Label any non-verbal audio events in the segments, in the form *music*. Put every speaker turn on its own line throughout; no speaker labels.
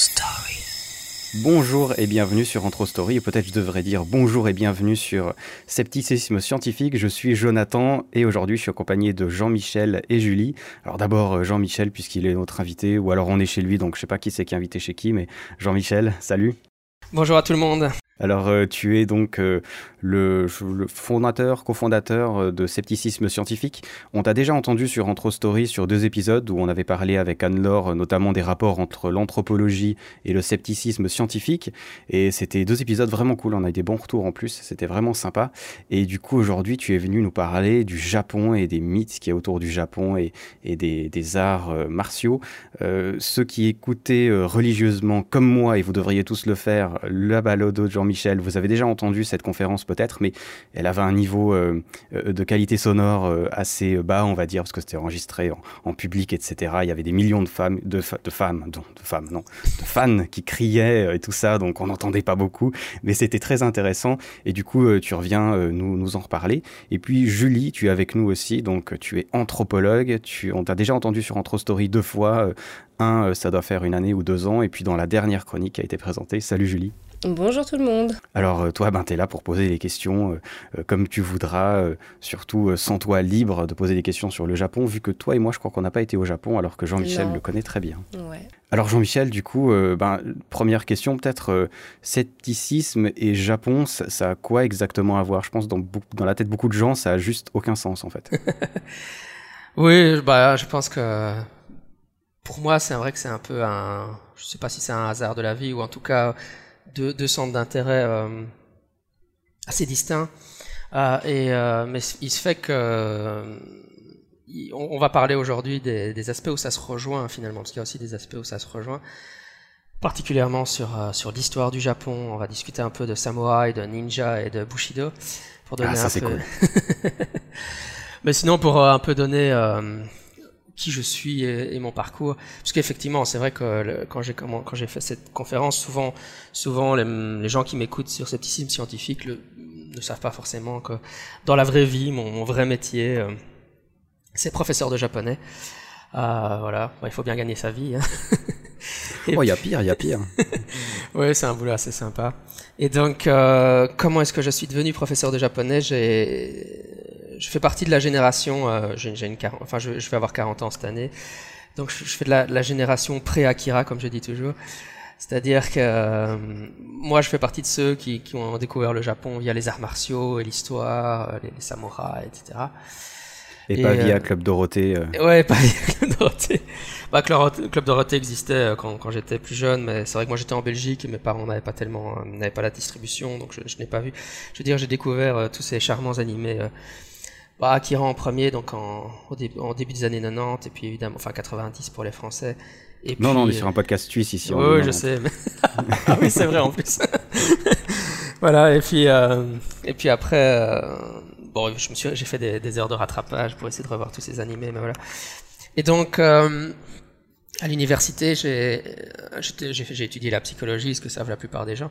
Story.
Bonjour et bienvenue sur Intro Story, et peut-être je devrais dire bonjour et bienvenue sur Scepticisme Scientifique. Je suis Jonathan et aujourd'hui je suis accompagné de Jean-Michel et Julie. Alors d'abord euh, Jean-Michel puisqu'il est notre invité, ou alors on est chez lui, donc je sais pas qui c'est qui est invité chez qui, mais Jean-Michel, salut.
Bonjour à tout le monde.
Alors, euh, tu es donc euh, le, fondateur, cofondateur euh, de Scepticisme Scientifique. On t'a déjà entendu sur Antro Story sur deux épisodes où on avait parlé avec Anne-Laure notamment des rapports entre l'anthropologie et le scepticisme scientifique. Et c'était deux épisodes vraiment cool. On a eu des bons retours en plus. C'était vraiment sympa. Et du coup, aujourd'hui, tu es venu nous parler du Japon et des mythes qui est autour du Japon et, des, arts martiaux. ceux qui écoutaient religieusement comme moi, et vous devriez tous le faire, la balade de Jean Michel, vous avez déjà entendu cette conférence peut-être, mais elle avait un niveau euh, euh, de qualité sonore euh, assez bas, on va dire, parce que c'était enregistré en, public, etc. Il y avait des millions de femmes, de, de femmes, de, femmes, non, de fans qui criaient et tout ça, donc on n'entendait pas beaucoup, mais c'était très intéressant. Et du coup, tu reviens nous, nous en reparler. Et puis Julie, tu es avec nous aussi, donc tu es anthropologue. Tu, on t'a déjà entendu sur Anthrostory deux fois. un, ça doit faire une année ou deux ans, et puis dans la dernière chronique qui a été présentée. Salut Julie.
Bonjour tout le monde.
Alors euh, toi, ben, tu es là pour poser des questions euh, euh, comme tu voudras, surtout sans toi libre de poser des questions sur le Japon, vu que toi et moi, je crois qu'on n'a pas été au Japon, alors que Jean-Michel le connaît très bien.
Ouais.
Alors Jean-Michel, du coup, ben, première question peut-être, scepticisme et Japon, ça, a quoi exactement à voir? Je pense dans, dans la tête de beaucoup de gens, ça a juste aucun sens en fait. *laughs*
oui, bah, je pense que pour moi, c'est vrai que c'est un peu un... Je sais pas si c'est un hasard de la vie, ou en tout cas deux, centres d'intérêt euh, assez distincts. Euh, et, euh, mais il se fait que on, va parler aujourd'hui des, aspects où ça se rejoint finalement, parce qu'il y a aussi des aspects où ça se rejoint, particulièrement sur, sur l'histoire du Japon. On va discuter un peu de samouraï, de ninja et de bushido
pour donner ah, ça, un peu. Cool. *laughs*
mais sinon, pour un peu donner qui je suis et, mon parcours. Parce qu'effectivement, c'est vrai que quand j'ai quand j'ai fait cette conférence, souvent souvent les, gens qui m'écoutent sur scepticisme scientifique ne savent pas forcément que dans la vraie vie, mon, vrai métier, euh, c'est professeur de japonais. Euh, voilà, il faut bien gagner sa vie. Hein. *laughs*
oh, il y a pire, il y a pire. *laughs*
oui, c'est un boulot assez sympa. Et donc, euh, comment est-ce que je suis devenu professeur de japonais? J'ai je fais partie de la génération, euh, j'ai, une, enfin je, vais avoir 40 ans cette année, donc je, fais de la, génération pré-Akira, comme je dis toujours. C'est-à-dire que euh, moi, je fais partie de ceux qui, ont découvert le Japon via les arts martiaux et l'histoire, euh, les, samouraïs, etc.
Et, pas via Club Dorothée.
Ouais, *laughs* pas via Club Dorothée. Bah, Club, Dorothée existait quand, quand j'étais plus jeune, mais c'est vrai que moi j'étais en Belgique et mes parents n'avaient pas tellement, n'avaient pas la distribution, donc je, je n'ai pas vu. Je veux dire, j'ai découvert tous ces charmants animés bah, Akira en premier, donc en, au en début des années 90, et puis évidemment, enfin 90 pour les Français.
Et non, non, on est sur un podcast suisse ici.
Oui, je sais. *laughs* ah oui, c'est vrai en plus. *laughs* voilà, et puis, euh, et puis après, euh, bon, je me suis, j'ai fait des, des, heures de rattrapage pour essayer de revoir tous ces animés, mais voilà. Et donc, euh, à l'université, j'ai, j'ai étudié la psychologie, ce que savent la plupart des gens.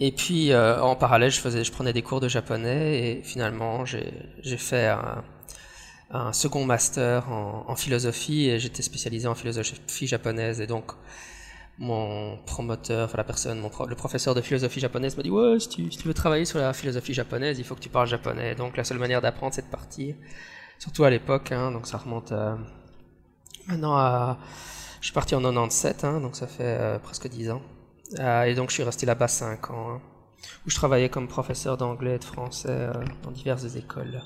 Et puis euh, en parallèle, je prenais des cours de japonais et finalement j'ai fait un, second master en, philosophie et j'étais spécialisé en philosophie japonaise et donc mon promoteur, enfin la personne, le professeur de philosophie japonaise m'a dit ouais si tu, veux travailler sur la philosophie japonaise, il faut que tu parles japonais. Donc la seule manière d'apprendre c'est de partir, surtout à l'époque, hein, donc ça remonte à, maintenant à, je suis parti en 97, hein, donc ça fait euh, presque 10 ans. Euh, et donc je suis resté là-bas 5 ans, hein, où je travaillais comme professeur d'anglais et de français euh, dans diverses écoles.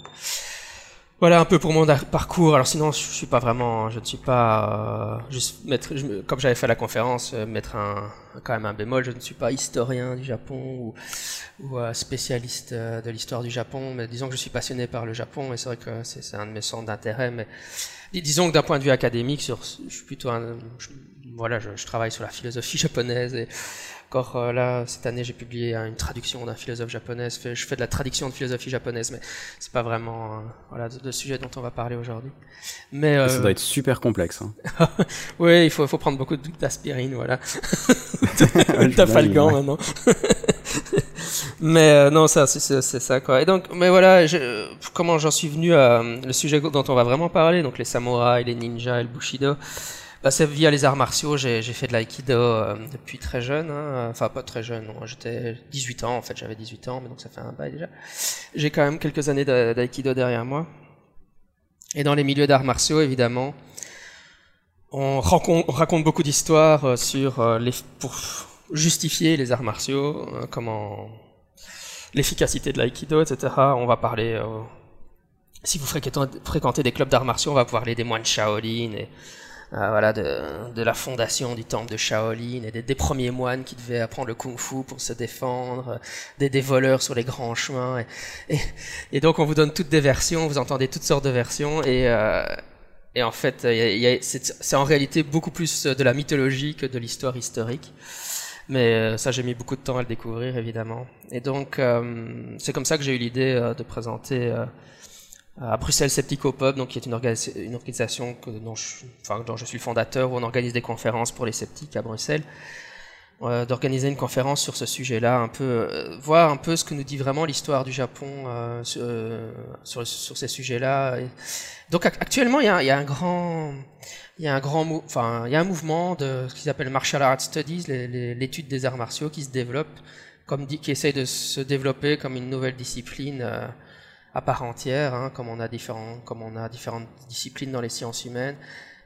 Voilà un peu pour mon parcours. Alors sinon, je suis pas vraiment, je ne suis pas euh, juste mettre, comme j'avais fait la conférence, mettre un quand même un bémol. Je ne suis pas historien du Japon ou, ou spécialiste de l'histoire du Japon, mais disons que je suis passionné par le Japon et c'est vrai que c'est un de mes centres d'intérêt. Mais disons que d'un point de vue académique, je suis plutôt un, voilà, je, je, travaille sur la philosophie *laughs* japonaise et encore euh, là cette année j'ai publié une traduction d'un philosophe japonais. Je fais de la traduction de philosophie japonaise, mais c'est pas vraiment euh, voilà le sujet dont on va parler aujourd'hui.
Mais euh, ça doit être super complexe. Hein. *laughs*
oui, il faut, faut prendre beaucoup d'aspirine, voilà. *laughs* Tafalgan maintenant. mais non, ça c'est ça quoi. Et donc, mais voilà, je, comment j'en suis venu à le sujet dont on va vraiment parler, donc les samouraïs, les ninjas et le bushido. C'est via les arts martiaux. J'ai fait de l'aïkido euh, depuis très jeune. Hein. Enfin, pas très jeune. J'étais 18 ans en fait. J'avais 18 ans, mais donc ça fait un bail déjà. J'ai quand même quelques années d'aïkido derrière moi. Et dans les milieux d'arts martiaux, évidemment, on raconte, beaucoup d'histoires euh, sur euh, pour justifier les arts martiaux, comment l'efficacité de l'aïkido, etc. On va parler si vous fréquentez des clubs d'arts martiaux, on va parler des moines Shaolin et euh, voilà, de, de, la fondation du temple de Shaolin et des, des, premiers moines qui devaient apprendre le kung-fu pour se défendre, des, des voleurs sur les grands chemins. Et, et, donc on vous donne toutes des versions, vous entendez toutes sortes de versions et, euh, et en fait c'est en réalité beaucoup plus de la mythologie que de l'histoire historique. Mais euh, ça, j'ai mis beaucoup de temps à le découvrir, évidemment. Et donc, euh, c'est comme ça que j'ai eu l'idée euh, de présenter à Bruxelles Pub, donc qui est une, une organisation que, dont, je, enfin, dont je suis fondateur, où on organise des conférences pour les sceptiques à Bruxelles, euh, d'organiser une conférence sur ce sujet-là, un peu euh, voir un peu ce que nous dit vraiment l'histoire du Japon euh, sur, euh, sur, ces sujets-là. Donc actuellement, il y a, y a un grand il y a un grand, enfin, il y a un mouvement de ce qu'ils appellent martial arts studies, l'étude des arts martiaux, qui se développe, comme dit, qui essaye de se développer comme une nouvelle discipline euh, à part entière, hein, comme on a différents, comme on a différentes disciplines dans les sciences humaines.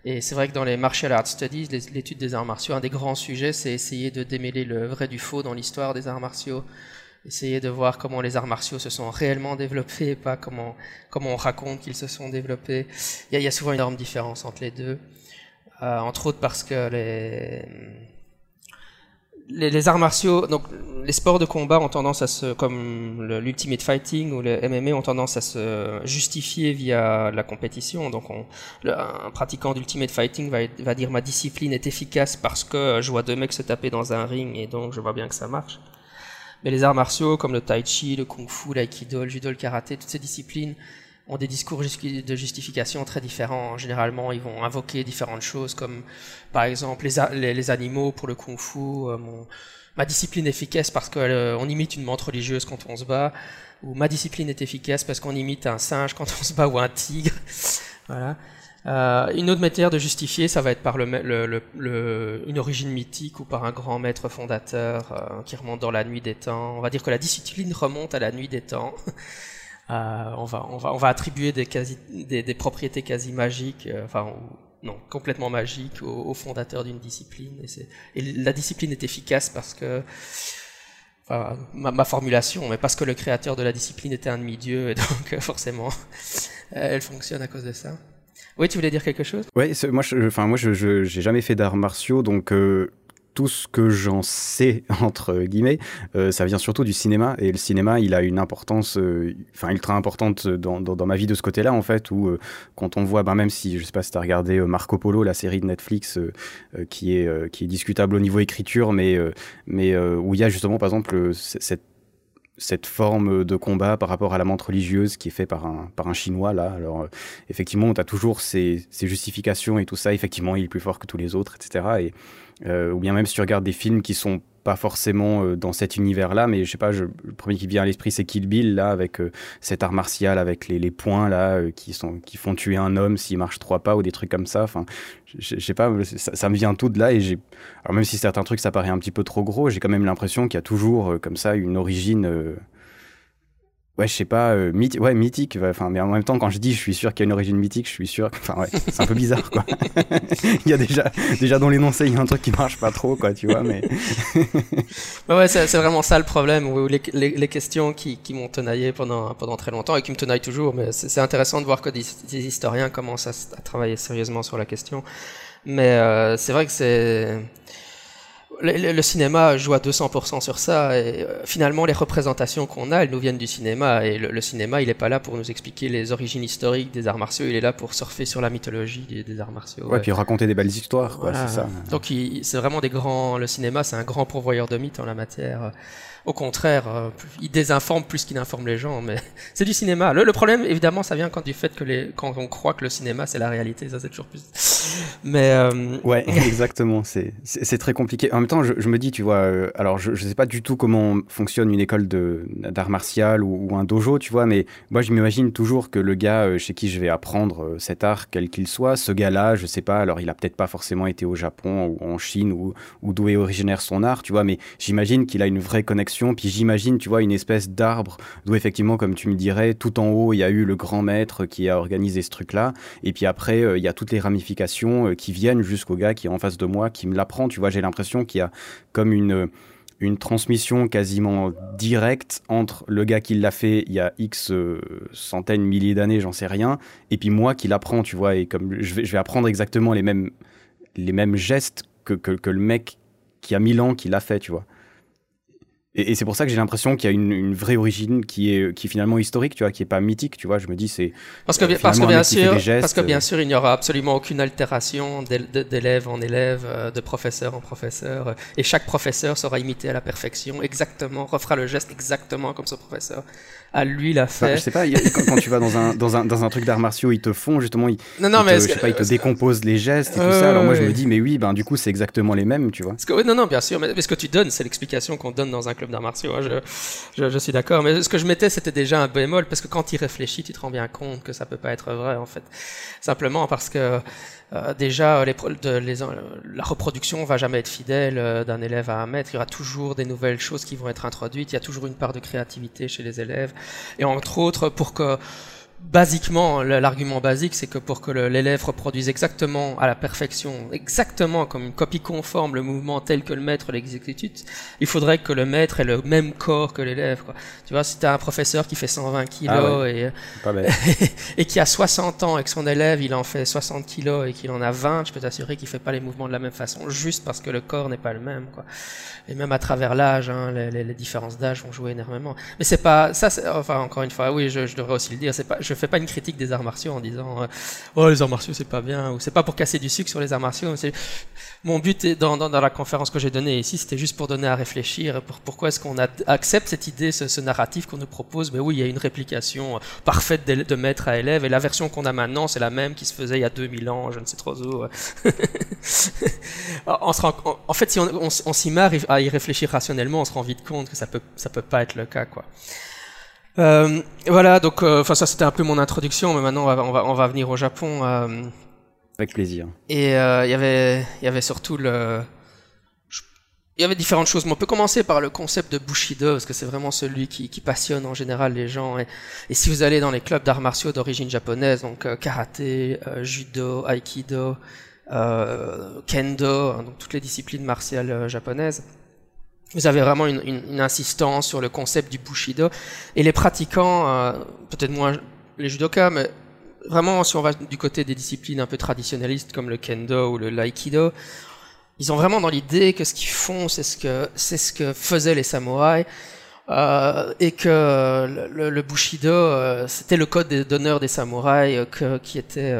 Et c'est vrai que dans les martial arts studies, l'étude des arts martiaux, un des grands sujets, c'est essayer de démêler le vrai du faux dans l'histoire des arts martiaux, essayer de voir comment les arts martiaux se sont réellement développés, pas comment comment on raconte qu'ils se sont développés. Il y a, y a souvent une énorme différence entre les deux, euh, entre autres parce que les les, arts martiaux, donc les sports de combat ont tendance à se, comme l'ultimate fighting ou le MMA ont tendance à se justifier via la compétition. Donc, on, un pratiquant d'ultimate fighting va, va dire ma discipline est efficace parce que je vois deux mecs se taper dans un ring et donc je vois bien que ça marche. Mais les arts martiaux comme le tai chi, le kung fu, l'aïkido, le judo, le karaté, toutes ces disciplines ont des discours de justification très différents. Généralement, ils vont invoquer différentes choses, comme par exemple les, animaux pour le kung-fu, euh, ma discipline efficace parce qu'on euh, imite une menthe religieuse quand on se bat, ou ma discipline est efficace parce qu'on imite un singe quand on se bat ou un tigre. *laughs* voilà. Euh, une autre manière de justifier, ça va être par le, une origine mythique ou par un grand maître fondateur qui remonte dans la nuit des temps. On va dire que la discipline remonte à la nuit des temps. *laughs* Euh, on, va, on, va, on va attribuer des, quasi, des, propriétés quasi magiques, euh, enfin, non, complètement magiques au, au fondateur d'une discipline. Et, et, la discipline est efficace parce que, enfin, ma, formulation, mais parce que le créateur de la discipline était un demi-dieu, et donc forcément, elle fonctionne à cause de ça. Oui, tu voulais dire quelque chose?
Oui, moi, je, enfin, moi, je, j'ai jamais fait d'arts martiaux, donc euh, tout ce que j'en sais *laughs* entre guillemets, euh, ça vient surtout du cinéma et le cinéma, il a une importance, euh, enfin ultra importante dans, dans, ma vie de ce côté-là en fait, où euh, quand on voit, ben, même si je sais pas si t'as regardé euh, Marco Polo, la série de Netflix qui est qui est discutable au niveau écriture, mais mais où il y a justement par exemple cette cette forme de combat par rapport à la menthe religieuse qui est fait par un, par un chinois là. Alors effectivement, on a toujours ces, ces, justifications et tout ça. Effectivement, il est plus fort que tous les autres, etc. Et euh, ou bien même si tu regardes des films qui sont pas forcément euh, dans cet univers-là, mais je sais pas, je, le premier qui vient à l'esprit, c'est Kill Bill, là, avec euh, cet art martial, avec les, les points, là, euh, qui, sont, qui font tuer un homme s'il marche trois pas, ou des trucs comme ça. Enfin, je sais pas, ça, ça, me vient tout de là, et j'ai. Alors, même si certains trucs, ça paraît un petit peu trop gros, j'ai quand même l'impression qu'il y a toujours, euh, comme ça, une origine. Ouais, je sais pas, euh, ouais, mythique. Enfin, mais en même temps, quand je dis, je suis sûr qu'il y a une origine mythique, je suis sûr. Enfin, ouais, c'est un peu bizarre, quoi. *laughs* il y a déjà, déjà dans l'énoncé, il y a un truc qui marche pas trop, quoi, tu vois. Mais
bah *laughs* ouais, c'est vraiment ça le problème. Où les, les, questions qui, qui m'ont tenaillé pendant pendant très longtemps et qui me tenaillent toujours. Mais c'est intéressant de voir que des, historiens commencent à, à, travailler sérieusement sur la question. Mais euh, c'est vrai que c'est le, le, cinéma joue à 200% sur ça. Et euh, finalement, les représentations qu'on a, elles nous viennent du cinéma. Et le, le cinéma, il est pas là pour nous expliquer les origines historiques des arts martiaux. Il est là pour surfer sur la mythologie des, des arts martiaux.
Ouais, ouais, puis raconter des belles histoires. Voilà. C'est ça.
Donc, c'est vraiment des grands. Le cinéma, c'est un grand pourvoyeur de mythes en la matière. Au contraire, euh, il désinforme plus qu'il n'informe les gens, mais *laughs* c'est du cinéma. Le, problème, évidemment, ça vient quand du fait que quand on croit que le cinéma c'est la réalité, ça c'est toujours plus, *laughs* Mais
ouais, *laughs* exactement. C'est c'est très compliqué. En même temps, je, me dis, tu vois, alors je, je sais pas du tout comment fonctionne une école d'art martial ou, un dojo, tu vois, mais moi je m'imagine toujours que le gars chez qui je vais apprendre cet art, quel qu'il soit, ce gars-là, je sais pas, alors il a peut-être pas forcément été au Japon ou en Chine ou d'où est originaire son art, tu vois, mais j'imagine qu'il a une vraie connexion, puis j'imagine, tu vois, une espèce d'arbre d'où effectivement, comme tu me dirais, tout en haut, il y a eu le grand maître qui a organisé ce truc-là, et puis après, euh, il y a toutes les ramifications euh, qui viennent jusqu'au gars qui est en face de moi, qui me l'apprend, tu vois, j'ai l'impression qu'il y a comme une une transmission quasiment directe entre le gars qui l'a fait il y a X euh, centaines, milliers d'années, j'en sais rien, et puis moi qui l'apprends, tu vois, et comme je vais, je vais apprendre exactement les mêmes, les mêmes gestes que, que, que le mec qui a mille ans qui l'a fait, tu vois. Et, c'est pour ça que j'ai l'impression qu'il y a une, vraie origine qui est, qui est finalement historique, tu vois, qui est pas mythique, tu vois. Je me dis, c'est.
Parce que, euh, parce que bien sûr, parce que bien euh, sûr, il n'y aura absolument aucune altération d'élève en élève, euh, de professeur en professeur, et chaque professeur sera imité à la perfection, exactement, refera le geste exactement comme ce professeur à lui l'a fait.
je sais pas, quand, tu vas dans un, dans un, dans un truc d'arts martiaux, ils te font justement, ils, non, non, mais je sais pas, ils te décomposent les gestes et tout ça. Alors moi, je me dis, mais oui, ben du coup, c'est exactement les mêmes, tu vois.
Que, non, non, bien sûr, mais, ce que tu donnes, c'est l'explication qu'on donne dans un club d'arts martiaux. Hein, je, je, suis d'accord, mais ce que je mettais, c'était déjà un bémol, parce que quand il réfléchit, tu te rends bien compte que ça peut pas être vrai, en fait. Simplement parce que euh, déjà, les, les, la reproduction va jamais être fidèle euh, d'un élève à un maître. Il y aura toujours des nouvelles choses qui vont être introduites. Il y a toujours une part de créativité chez les élèves. Et entre autres, pour que basiquement, l'argument basique, c'est que pour que l'élève reproduise exactement à la perfection, exactement comme une copie conforme le mouvement tel que le maître l'exécute, il faudrait que le maître ait le même corps que l'élève. Tu vois, si tu as un professeur qui fait 120 kilos ah et, *laughs* et qui a 60 ans et que son élève il en fait 60 kilos et qu'il en a 20, je peux t'assurer qu'il fait pas les mouvements de la même façon, juste parce que le corps n'est pas le même. Quoi. Et même à travers l'âge, hein, les, les, différences d'âge vont jouer énormément. Mais c'est pas ça. Enfin, encore une fois, oui, je, je devrais aussi le dire. C'est pas je fais pas une critique des arts martiaux en disant euh, oh les arts martiaux c'est pas bien ou c'est pas pour casser du sucre sur les arts martiaux. Mon but est, dans, dans, la conférence que j'ai donnée ici, c'était juste pour donner à réfléchir pour, pourquoi est-ce qu'on accepte cette idée, ce, narratif qu'on nous propose. Mais oui, il y a une réplication euh, parfaite de, de maître à élève et la version qu'on a maintenant, c'est la même qui se faisait il y a 2000 ans, je ne sais trop où. *laughs* rend, en fait, si on, on, on s'y met à y réfléchir rationnellement, on se rend vite compte que ça peut ça peut pas être le cas, quoi. Euh, voilà, donc, euh, enfin, ça c'était un peu mon introduction, mais maintenant on va, on va, on va venir au Japon. Euh,
Avec plaisir.
Et euh, il y avait, il y avait surtout le, il y avait différentes choses. Mais on peut commencer par le concept de Bushido, parce que c'est vraiment celui qui, qui, passionne en général les gens. Et, et si vous allez dans les clubs d'arts martiaux d'origine japonaise, donc karaté, judo, aikido, kendo, hein, donc toutes les disciplines martiales japonaises, vous avez vraiment une, insistance sur le concept du Bushido. Et les pratiquants, euh, peut-être moins les judokas, mais vraiment si on va du côté des disciplines un peu traditionnalistes comme le kendo ou le l'aïkido, ils ont vraiment dans l'idée que ce qu'ils font, c'est ce que c'est ce que faisaient les samouraïs. Euh, et que le, Bushido, euh, c'était le code d'honneur des samouraïs qui était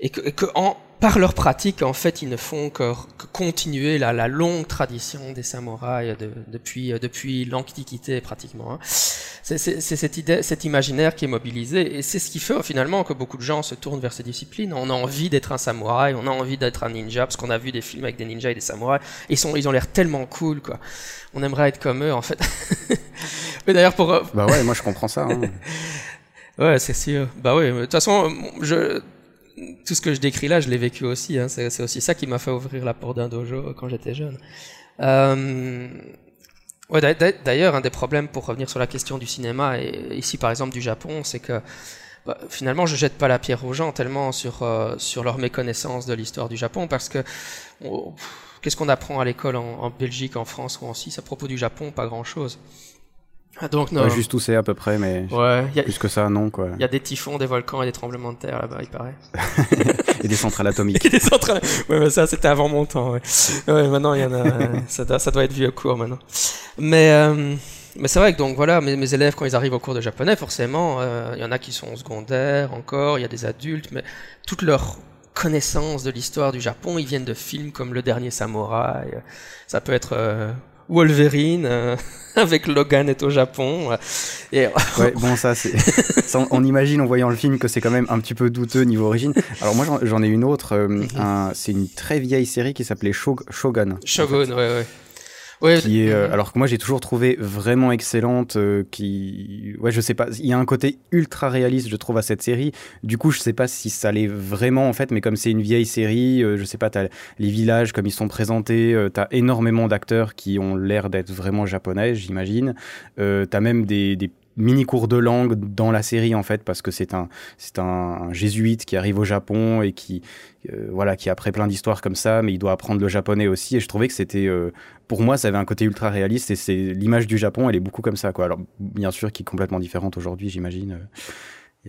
et que en, par leur pratique, en fait, ils ne font que, continuer la, la, longue tradition des samouraïs de, depuis, euh, depuis l'Antiquité pratiquement. Hein. C'est cette idée, cet imaginaire qui est mobilisé, et c'est ce qui fait finalement que beaucoup de gens se tournent vers ces disciplines. On a envie d'être un samouraï, on a envie d'être un ninja, parce qu'on a vu des films avec des ninjas et des samouraïs, et ils, sont, ils ont l'air tellement cool, quoi. On aimerait être comme eux, en fait. *laughs*
Mais d'ailleurs, pour... Euh, bah ouais, moi je comprends ça. Hein. *laughs*
ouais, c'est sûr. Bah oui, de toute façon, je tout ce que je décris là, je l'ai vécu aussi. Hein. C'est aussi ça qui m'a fait ouvrir la porte d'un dojo quand j'étais jeune. Euh, D'ailleurs, un des problèmes pour revenir sur la question du cinéma, et ici par exemple du Japon, c'est que bah, finalement je jette pas la pierre aux gens tellement sur, euh, leur méconnaissance de l'histoire du Japon, parce que qu'est-ce qu'on apprend à l'école en, en, Belgique, en France ou en Suisse à propos du Japon? Pas grand-chose.
Ah, donc, non. juste où c'est à peu près, mais ouais, a, plus que ça, non, quoi.
Il y a des typhons, des volcans et des tremblements de terre là-bas, il paraît. *laughs*
et des centrales atomiques. *laughs* et
des centrales... Ouais, mais ça, c'était avant mon temps, ouais. ouais maintenant, il y en a, ça, doit, ça doit être vieux cours maintenant. Mais, euh, mais c'est vrai que donc voilà, mes, mes, élèves, quand ils arrivent au cours de japonais, forcément, euh, il y en a qui sont secondaires encore, il y a des adultes, mais toute leur connaissance de l'histoire du Japon, ils viennent de films comme Le Dernier Samouraï. Ça peut être, euh, Wolverine *laughs* avec Logan est au Japon.
Et... ouais, *laughs* bon, ça, c'est. *laughs* on imagine en voyant le film que c'est quand même un petit peu douteux niveau origine. Alors, moi, j'en ai une autre. Mhm. c'est une très vieille série qui s'appelait Shogun.
Shogun, ouais, ouais
qui est, euh, alors que moi j'ai toujours trouvé vraiment excellente. Euh, qui, ouais, je sais pas, il y a un côté ultra réaliste, je trouve, à cette série. Du coup, je sais pas si ça l'est vraiment en fait, mais comme c'est une vieille série, euh, je sais pas, t'as les villages comme ils sont présentés, t'as énormément d'acteurs qui ont l'air d'être vraiment japonais, j'imagine. t'as même des, des mini cours de langue dans la série en fait parce que c'est un c'est un, jésuite qui arrive au Japon et qui euh, voilà qui après plein d'histoires comme ça mais il doit apprendre le japonais aussi et je trouvais que c'était euh, pour moi ça avait un côté ultra réaliste et c'est l'image du Japon elle est beaucoup comme ça quoi alors bien sûr qui est complètement différente aujourd'hui j'imagine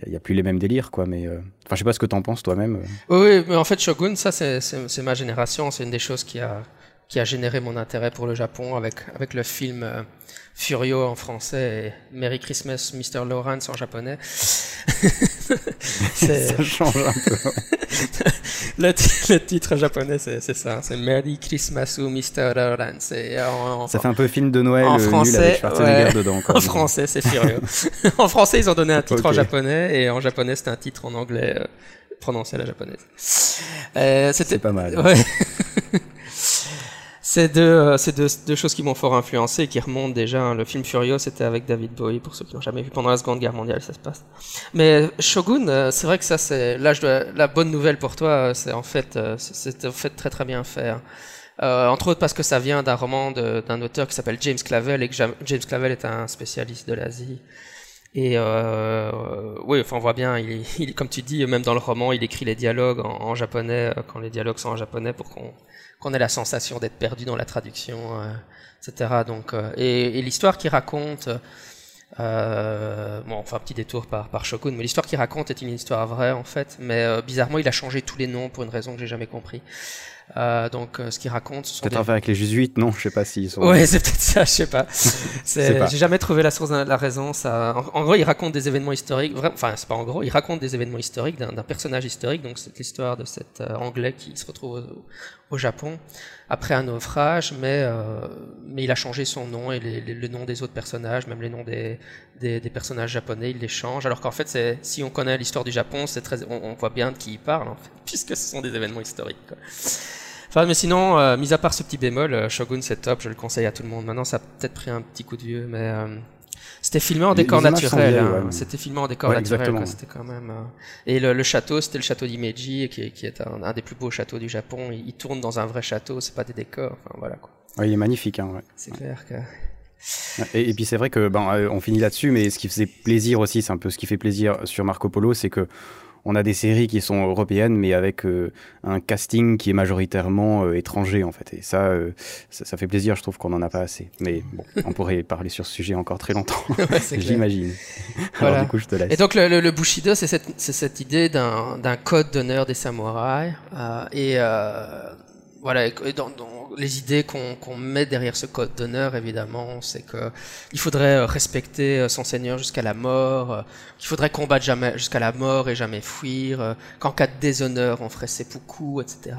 il n'y a, plus les mêmes délires, quoi. Mais enfin, je sais pas ce que tu en penses toi-même.
Oui, mais en fait, Shogun, ça, c'est ma génération. C'est une des choses qui a, qui a généré mon intérêt pour le Japon avec, avec le film Furio en français et Merry Christmas Mr. Lawrence en japonais. *laughs*
ça change un peu. *laughs*
le, titre japonais, c'est ça, c'est Merry Christmas ou Mr. Lawrence.
ça fait un peu film de Noël
en
euh,
français,
avec dedans.
en français, c'est Furio. *laughs* en français, ils ont donné un titre en japonais et en japonais, c'était un titre en anglais euh, prononcé à la japonaise.
Euh, c'était pas mal.
Ouais. C'est deux, euh, deux, choses qui m'ont fort influencé et qui remontent déjà. Hein. Le film Furious, c'était avec David Bowie, pour ceux qui l'ont jamais vu. Pendant la Seconde Guerre mondiale, ça se passe. Mais Shogun, euh, c'est vrai que ça, c'est là, la bonne nouvelle pour toi, euh, c'est en fait, c'est en fait très très bien fait. Hein. Euh, entre autres parce que ça vient d'un roman d'un auteur qui s'appelle James Clavel et que James Clavel est un spécialiste de l'Asie. Et euh, oui, enfin on voit bien, il, il, comme tu dis, même dans le roman, il écrit les dialogues en, japonais quand les dialogues sont en japonais pour qu'on qu'on ait la sensation d'être perdu dans la traduction, euh, etc. Donc, euh, et, l'histoire qui raconte, euh, bon, enfin petit détour par, par Shogun, mais l'histoire qui raconte est une histoire vraie en fait, mais bizarrement il a changé tous les noms pour une raison que j'ai jamais compris. Euh, donc, euh, ce qu'il raconte,
ce peut-être des... avec les jésuites, non Je sais pas s'ils sont.
Ouais, *laughs* c'est peut-être ça. Je sais pas. *laughs* J'ai jamais trouvé la source, la raison. Ça. En, gros, il raconte des événements historiques. Enfin, c'est pas en gros. Il raconte des événements historiques d'un personnage historique. Donc, c'est l'histoire de cet euh, Anglais qui se retrouve au, Japon après un naufrage, mais euh, mais il a changé son nom et les, le nom des autres personnages, même les noms des, des, des personnages japonais, il les change. Alors qu'en fait, c'est si on connaît l'histoire du Japon, c'est très, on, on, voit bien de qui il parle, en fait, *laughs* puisque ce sont des événements historiques. Quoi. Enfin, mais sinon, euh, mis à part ce petit bémol, euh, Shogun c'est top, je le conseille à tout le monde. Maintenant, ça a peut-être pris un petit coup de vieux, mais euh, c'était filmé en décor naturel. Hein. C'était filmé en décor naturel. C'était quand même. Et le, château, c'était le château d'Imeji, qui, qui, est un, des plus beaux châteaux du Japon. Il, tourne dans un vrai château, c'est pas des décors. Enfin voilà quoi.
il est magnifique. Hein,
c'est clair que.
Et, et, puis c'est vrai que ben, on finit là-dessus, mais ce qui faisait plaisir aussi, c'est un peu ce qui fait plaisir sur Marco Polo, c'est que on a des séries qui sont européennes, mais avec euh, un casting qui est majoritairement euh, étranger, en fait. Et euh, ça, ça, fait plaisir, je trouve qu'on n'en a pas assez. Mais bon, on pourrait parler sur ce sujet encore très longtemps, *laughs* *laughs* j'imagine. Alors du coup, je te laisse.
Et donc, le, le, Bushido, c'est cette, cette, idée d'un code d'honneur des samouraïs. et voilà, dans, dans, les idées qu'on met derrière ce code d'honneur, évidemment, c'est que il faudrait euh, respecter euh, son Seigneur jusqu'à la mort, euh, qu'il faudrait combattre jamais jusqu'à la mort et jamais fuir, qu'en cas de déshonneur, on ferait seppuku, etc.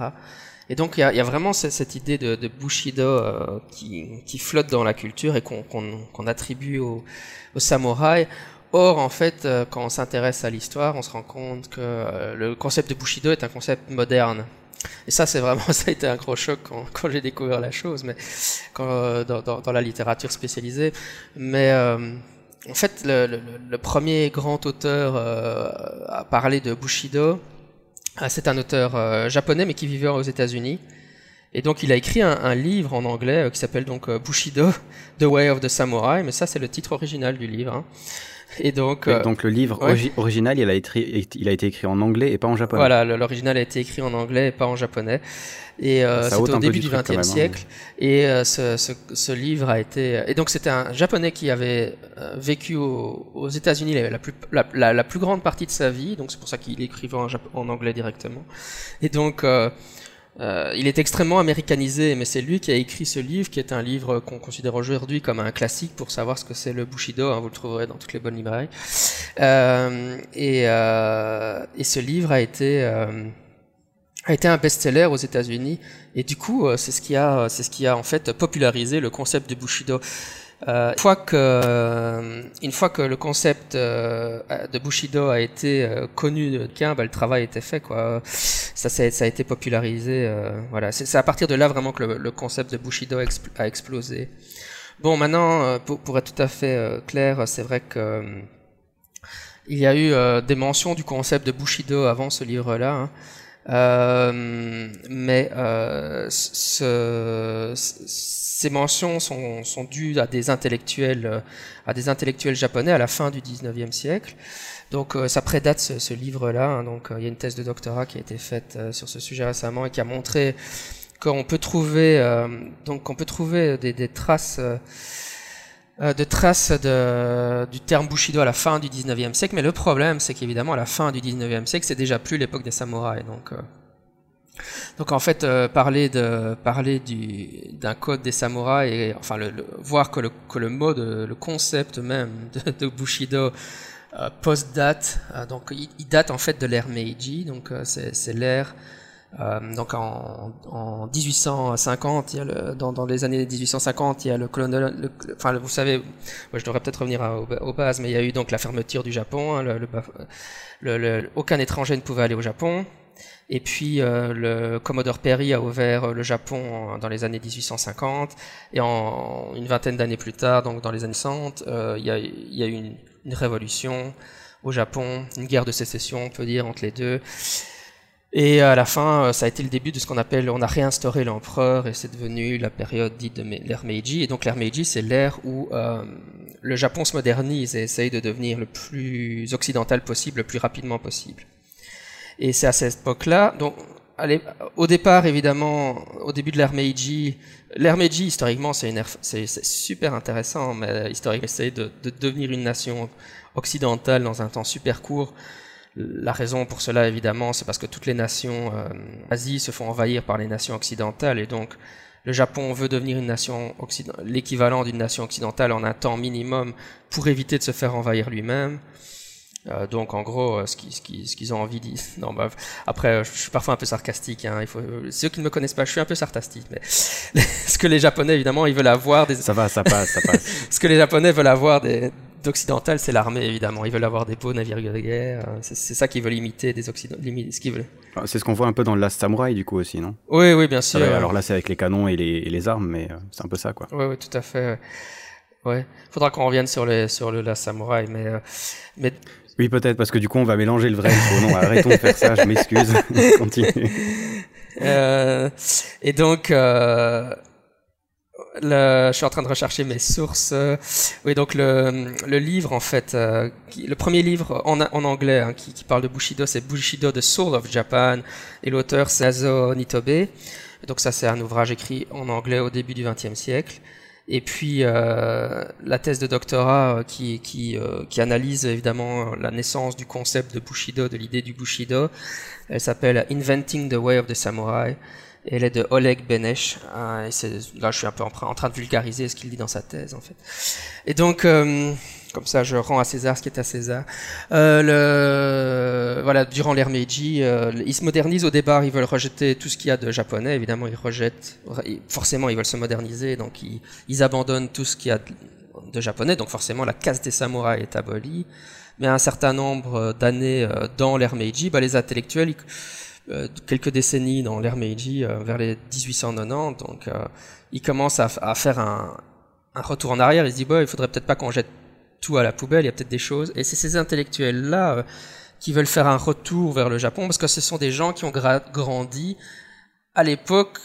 Et donc il y a, vraiment cette, idée de, Bushido qui, flotte dans la culture et qu'on attribue aux samouraïs. Or, en fait, quand on s'intéresse à l'histoire, on se rend compte que le concept de Bushido est un concept moderne. Et ça, c'est vraiment, *laughs* ça a été un gros choc quand, j'ai découvert la chose, mais euh, dans, la littérature spécialisée. Mais euh, en fait, le, premier grand auteur euh, à parler de Bushido, c'est un auteur japonais, mais qui vivait aux États-Unis. Et donc, il a écrit un, un livre en anglais qui s'appelle donc Bushido, The Way of the Samurai. Mais ça, c'est le titre original du livre. Hein.
Et donc, euh, donc le livre original, il a, été, il a été écrit en anglais et pas en japonais.
Voilà, l'original a été écrit en anglais et pas en japonais. Et euh, c'était au début du XXe hein, siècle. Et euh, ce, ce, ce, livre a été. Et donc c'était un japonais qui avait euh, vécu aux, aux États-Unis la, plus, la, la, la, plus grande partie de sa vie. Donc c'est pour ça qu'il écrivait en, en, anglais directement. Et donc euh, il est extrêmement américanisé, mais c'est lui qui a écrit ce livre, qui est un livre qu'on considère aujourd'hui comme un classique pour savoir ce que c'est le Bushido. Hein, vous le trouverez dans toutes les bonnes librairies. Euh, et, euh, et, ce livre a été euh, a été un best-seller aux États-Unis et du coup c'est ce qui a c'est ce qui a en fait popularisé le concept de Bushido. Euh, une fois que une fois que le concept euh, de Bushido a été euh, connu, bah, le travail été fait. Ça, a été popularisé. Euh, c'est à partir de là vraiment que le, concept de Bushido a explosé. Bon, maintenant, pour, pour, être tout à fait clair, c'est vrai que il y a eu des mentions du concept de Bushido avant ce livre-là. Hein. Euh, mais euh, ce, ces mentions sont, sont, dues à des intellectuels, à des intellectuels japonais à la fin du 19e siècle. Donc euh, ça prédate ce, ce livre-là. Hein. donc il y a une thèse de doctorat qui a été faite sur ce sujet récemment et qui a montré qu'on peut trouver donc on peut trouver des, des traces euh, de traces du terme Bushido à la fin du 19e siècle, mais le problème, c'est qu'évidemment, à la fin du 19e siècle, c'est déjà plus l'époque des samouraïs. Donc, euh, en fait, euh, parler de parler du d'un code des samouraïs et enfin voir que le que le mot, le concept même de, Bushido post-date, donc il, date en fait de l'ère Meiji, donc c'est l'ère euh, donc en, en, 1850, il y a le, dans, dans, les années 1850, il y a le colonial, enfin vous savez, je devrais peut-être revenir à, aux, bases, mais il y a eu donc la fermeture du Japon. Hein, le, le, aucun étranger ne pouvait aller au Japon. Et puis euh, le Commodore Perry a ouvert le Japon dans les années 1850 et en une vingtaine d'années plus tard, donc dans les années 60, euh, il, y a, il y a eu une, une révolution au Japon, une guerre de sécession, on peut dire entre les deux. Et à la fin, euh, ça a été le début de ce qu'on appelle, on a réinstauré l'empereur et c'est devenu la période dite de l'ère Meiji. Et donc l'ère Meiji, c'est l'ère où euh, le Japon se modernise et essaye de devenir le plus occidental possible, le plus rapidement possible. Et c'est à cette époque-là, donc allez, au départ, évidemment, au début de l'ère Meiji, l'ère Meiji, historiquement, c'est super intéressant, mais historiquement, essaye de, de devenir une nation occidentale dans un temps super court. La raison pour cela, évidemment, c'est parce que toutes les nations euh, se font envahir par les nations occidentales et donc le Japon veut devenir une nation l'équivalent d'une nation occidentale en un temps minimum pour éviter de se faire envahir lui-même. Euh, donc en gros, euh, ce qu'ils ce ont envie dire. *laughs* Non, bah, après, je suis parfois un peu sarcastique. Hein, il faut... Ceux qui ne me connaissent pas, je suis un peu sarcastique. Mais *laughs* ce que les Japonais, évidemment, ils veulent avoir des.
Ça va, ça passe, ça passe. *laughs*
ce que les Japonais veulent avoir des, occidental, c'est l'armée, évidemment. Ils veulent avoir des beaux navires de guerre. C'est ça qu'ils veulent imiter des occidentaux. Ce qu'ils veulent.
Ah, c'est ce qu'on voit un peu dans le Last Samurai, du coup, aussi, non?
Oui, oui, bien sûr.
alors là, c'est avec les canons et les, armes, mais euh, c'est un peu ça, quoi.
Oui, oui, tout à fait. Ouais. Faudra qu'on revienne sur, les, sur le Last Samurai, mais. Euh, mais...
Oui, peut-être, parce que du coup, on va mélanger le vrai et le faux. Non, arrêtons de faire ça, je m'excuse. *laughs* Continue.
Euh, et donc, euh, je suis en train de rechercher mes sources. Oui, donc le, le livre, en fait, euh, le premier livre en, en anglais hein, qui, qui, parle de Bushido, c'est Bushido, The Soul of Japan, et l'auteur c'est Azo Nitobe. Donc ça, c'est un ouvrage écrit en anglais au début du XXe siècle. Et puis euh, la thèse de doctorat euh, qui, qui, euh, qui analyse évidemment la naissance du concept de Bushido, de l'idée du Bushido. Elle s'appelle Inventing the Way of the Samurai elle est de Oleg Benesh. Hein, et là, je suis un peu en, train de vulgariser ce qu'il dit dans sa thèse, en fait. Et donc, euh, comme ça, je rends à César ce qui est à César. Euh, le, voilà, durant l'ère Meiji, euh, ils se modernisent au départ. Ils veulent rejeter tout ce qu'il y a de japonais. Évidemment, ils rejettent. Forcément, ils veulent se moderniser, donc ils, ils abandonnent tout ce qu'il y a de, japonais. Donc, forcément, la caste des samouraïs est abolie. Mais un certain nombre d'années dans l'ère Meiji, bah, les intellectuels ils, euh, quelques décennies dans l'ère Meiji, euh, vers les 1890. Donc, euh, à, faire un, un, retour en arrière. Il se dit, bah, il faudrait peut-être pas qu'on jette tout à la poubelle. Il y a peut-être des choses. Et c'est ces intellectuels-là qui veulent faire un retour vers le Japon parce que ce sont des gens qui ont grandi à l'époque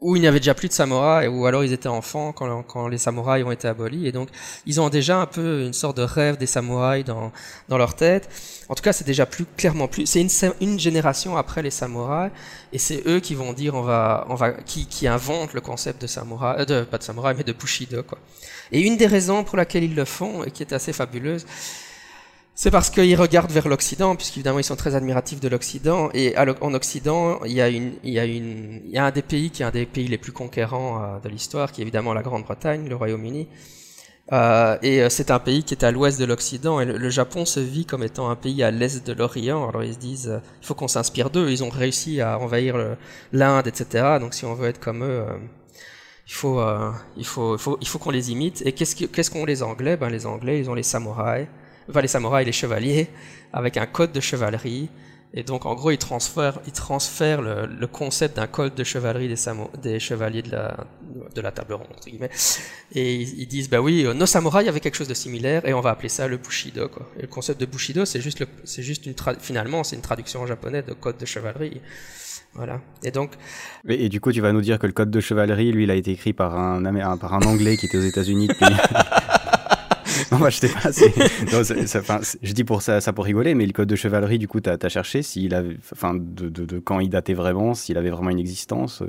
où il n'y avait déjà plus de samouraïs, ou alors ils étaient enfants quand, les samouraïs ont été abolis, et donc ils ont déjà un peu une sorte de rêve des samouraïs dans, leur tête. En tout cas, c'est déjà plus clairement plus. C'est une, une génération après les samouraïs, et c'est eux qui vont dire on va, on va, qui, qui inventent le concept de samouraï, euh, de pas de samouraï, mais de bushido quoi. Et une des raisons pour laquelle ils le font et qui est assez fabuleuse, c'est parce qu'ils regardent vers l'Occident, puisqu'évidemment ils sont très admiratifs de l'Occident. Et en Occident, il y, a une, il, y a une, il y a un des pays qui est un des pays les plus conquérants euh, de l'histoire, qui est évidemment la Grande-Bretagne, le Royaume-Uni. Euh, et euh, c'est un pays qui est à l'ouest de l'Occident. Et le, Japon se vit comme étant un pays à l'est de l'Orient. Alors ils se disent, euh, il faut qu'on s'inspire d'eux. Ils ont réussi à envahir l'Inde, etc. Donc si on veut être comme eux, il faut, il faut, il faut, qu'on les imite. Et qu'est-ce qu'est-ce qu'ont les Anglais? Ben les Anglais, ils ont les samouraïs, enfin les samouraïs, les chevaliers, avec un code de chevalerie et donc, en gros, il transfère, il transfère le, le concept d'un code de chevalerie des, des chevaliers de la, de la table ronde, entre guillemets. Et ils, disent, bah oui, nos samouraïs avaient quelque chose de similaire, et on va appeler ça le Bushido, quoi. Et le concept de Bushido, c'est juste, c'est juste une finalement, c'est une traduction en japonais de code de chevalerie. Voilà. Et donc.
Et, du coup, tu vas nous dire que le code de chevalerie, lui, il a été écrit par un, par un Anglais qui était aux États-Unis depuis. *laughs* non, moi, je pas. je dis pour ça, ça pour rigoler, mais le code de chevalerie, du coup, tu as, cherché s'il avait, enfin, de, de, quand il datait vraiment, s'il avait vraiment une existence. Euh.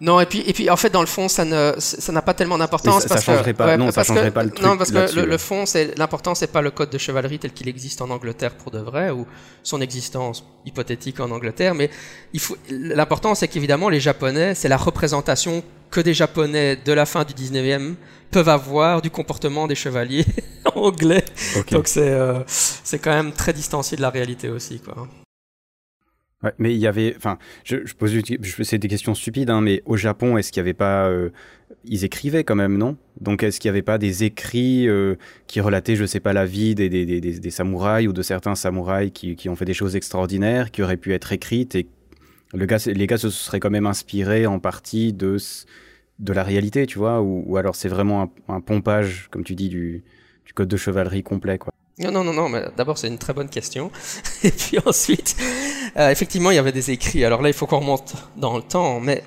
Non, et puis, et puis en fait, dans le fond, ça ne, ça n'a pas tellement d'importance.
Ça, changerait pas. non, ça changerait pas le truc.
Non, parce que le, fond, c'est l'important, c'est pas le code de chevalerie tel qu'il existe en Angleterre pour de vrai ou son existence hypothétique en Angleterre, mais il faut. L'important, c'est qu'évidemment, les Japonais, c'est la représentation que des Japonais de la fin du 19e peuvent avoir du comportement des chevaliers *laughs* anglais. Donc c'est euh, c'est quand même très distancié de la réalité aussi, quoi.
Ouais, mais il y avait, enfin, je, je pose, c'est des questions stupides, hein, mais au Japon, est-ce qu'il n'y avait pas, euh, ils écrivaient quand même, non? Donc, est-ce qu'il n'y avait pas des écrits euh, qui relataient, je sais pas, la vie des, des, des, des, samouraïs ou de certains samouraïs qui, qui, ont fait des choses extraordinaires, qui auraient pu être écrites et le gars, les gars se seraient quand même inspirés en partie de de la réalité, tu vois, ou, ou alors c'est vraiment un, un, pompage, comme tu dis, du, du code de chevalerie complet, quoi.
Non, non, non, non, mais d'abord c'est une très bonne question. *laughs* Et puis ensuite, euh, effectivement, il y avait des écrits. Alors là, il faut qu'on remonte dans le temps, mais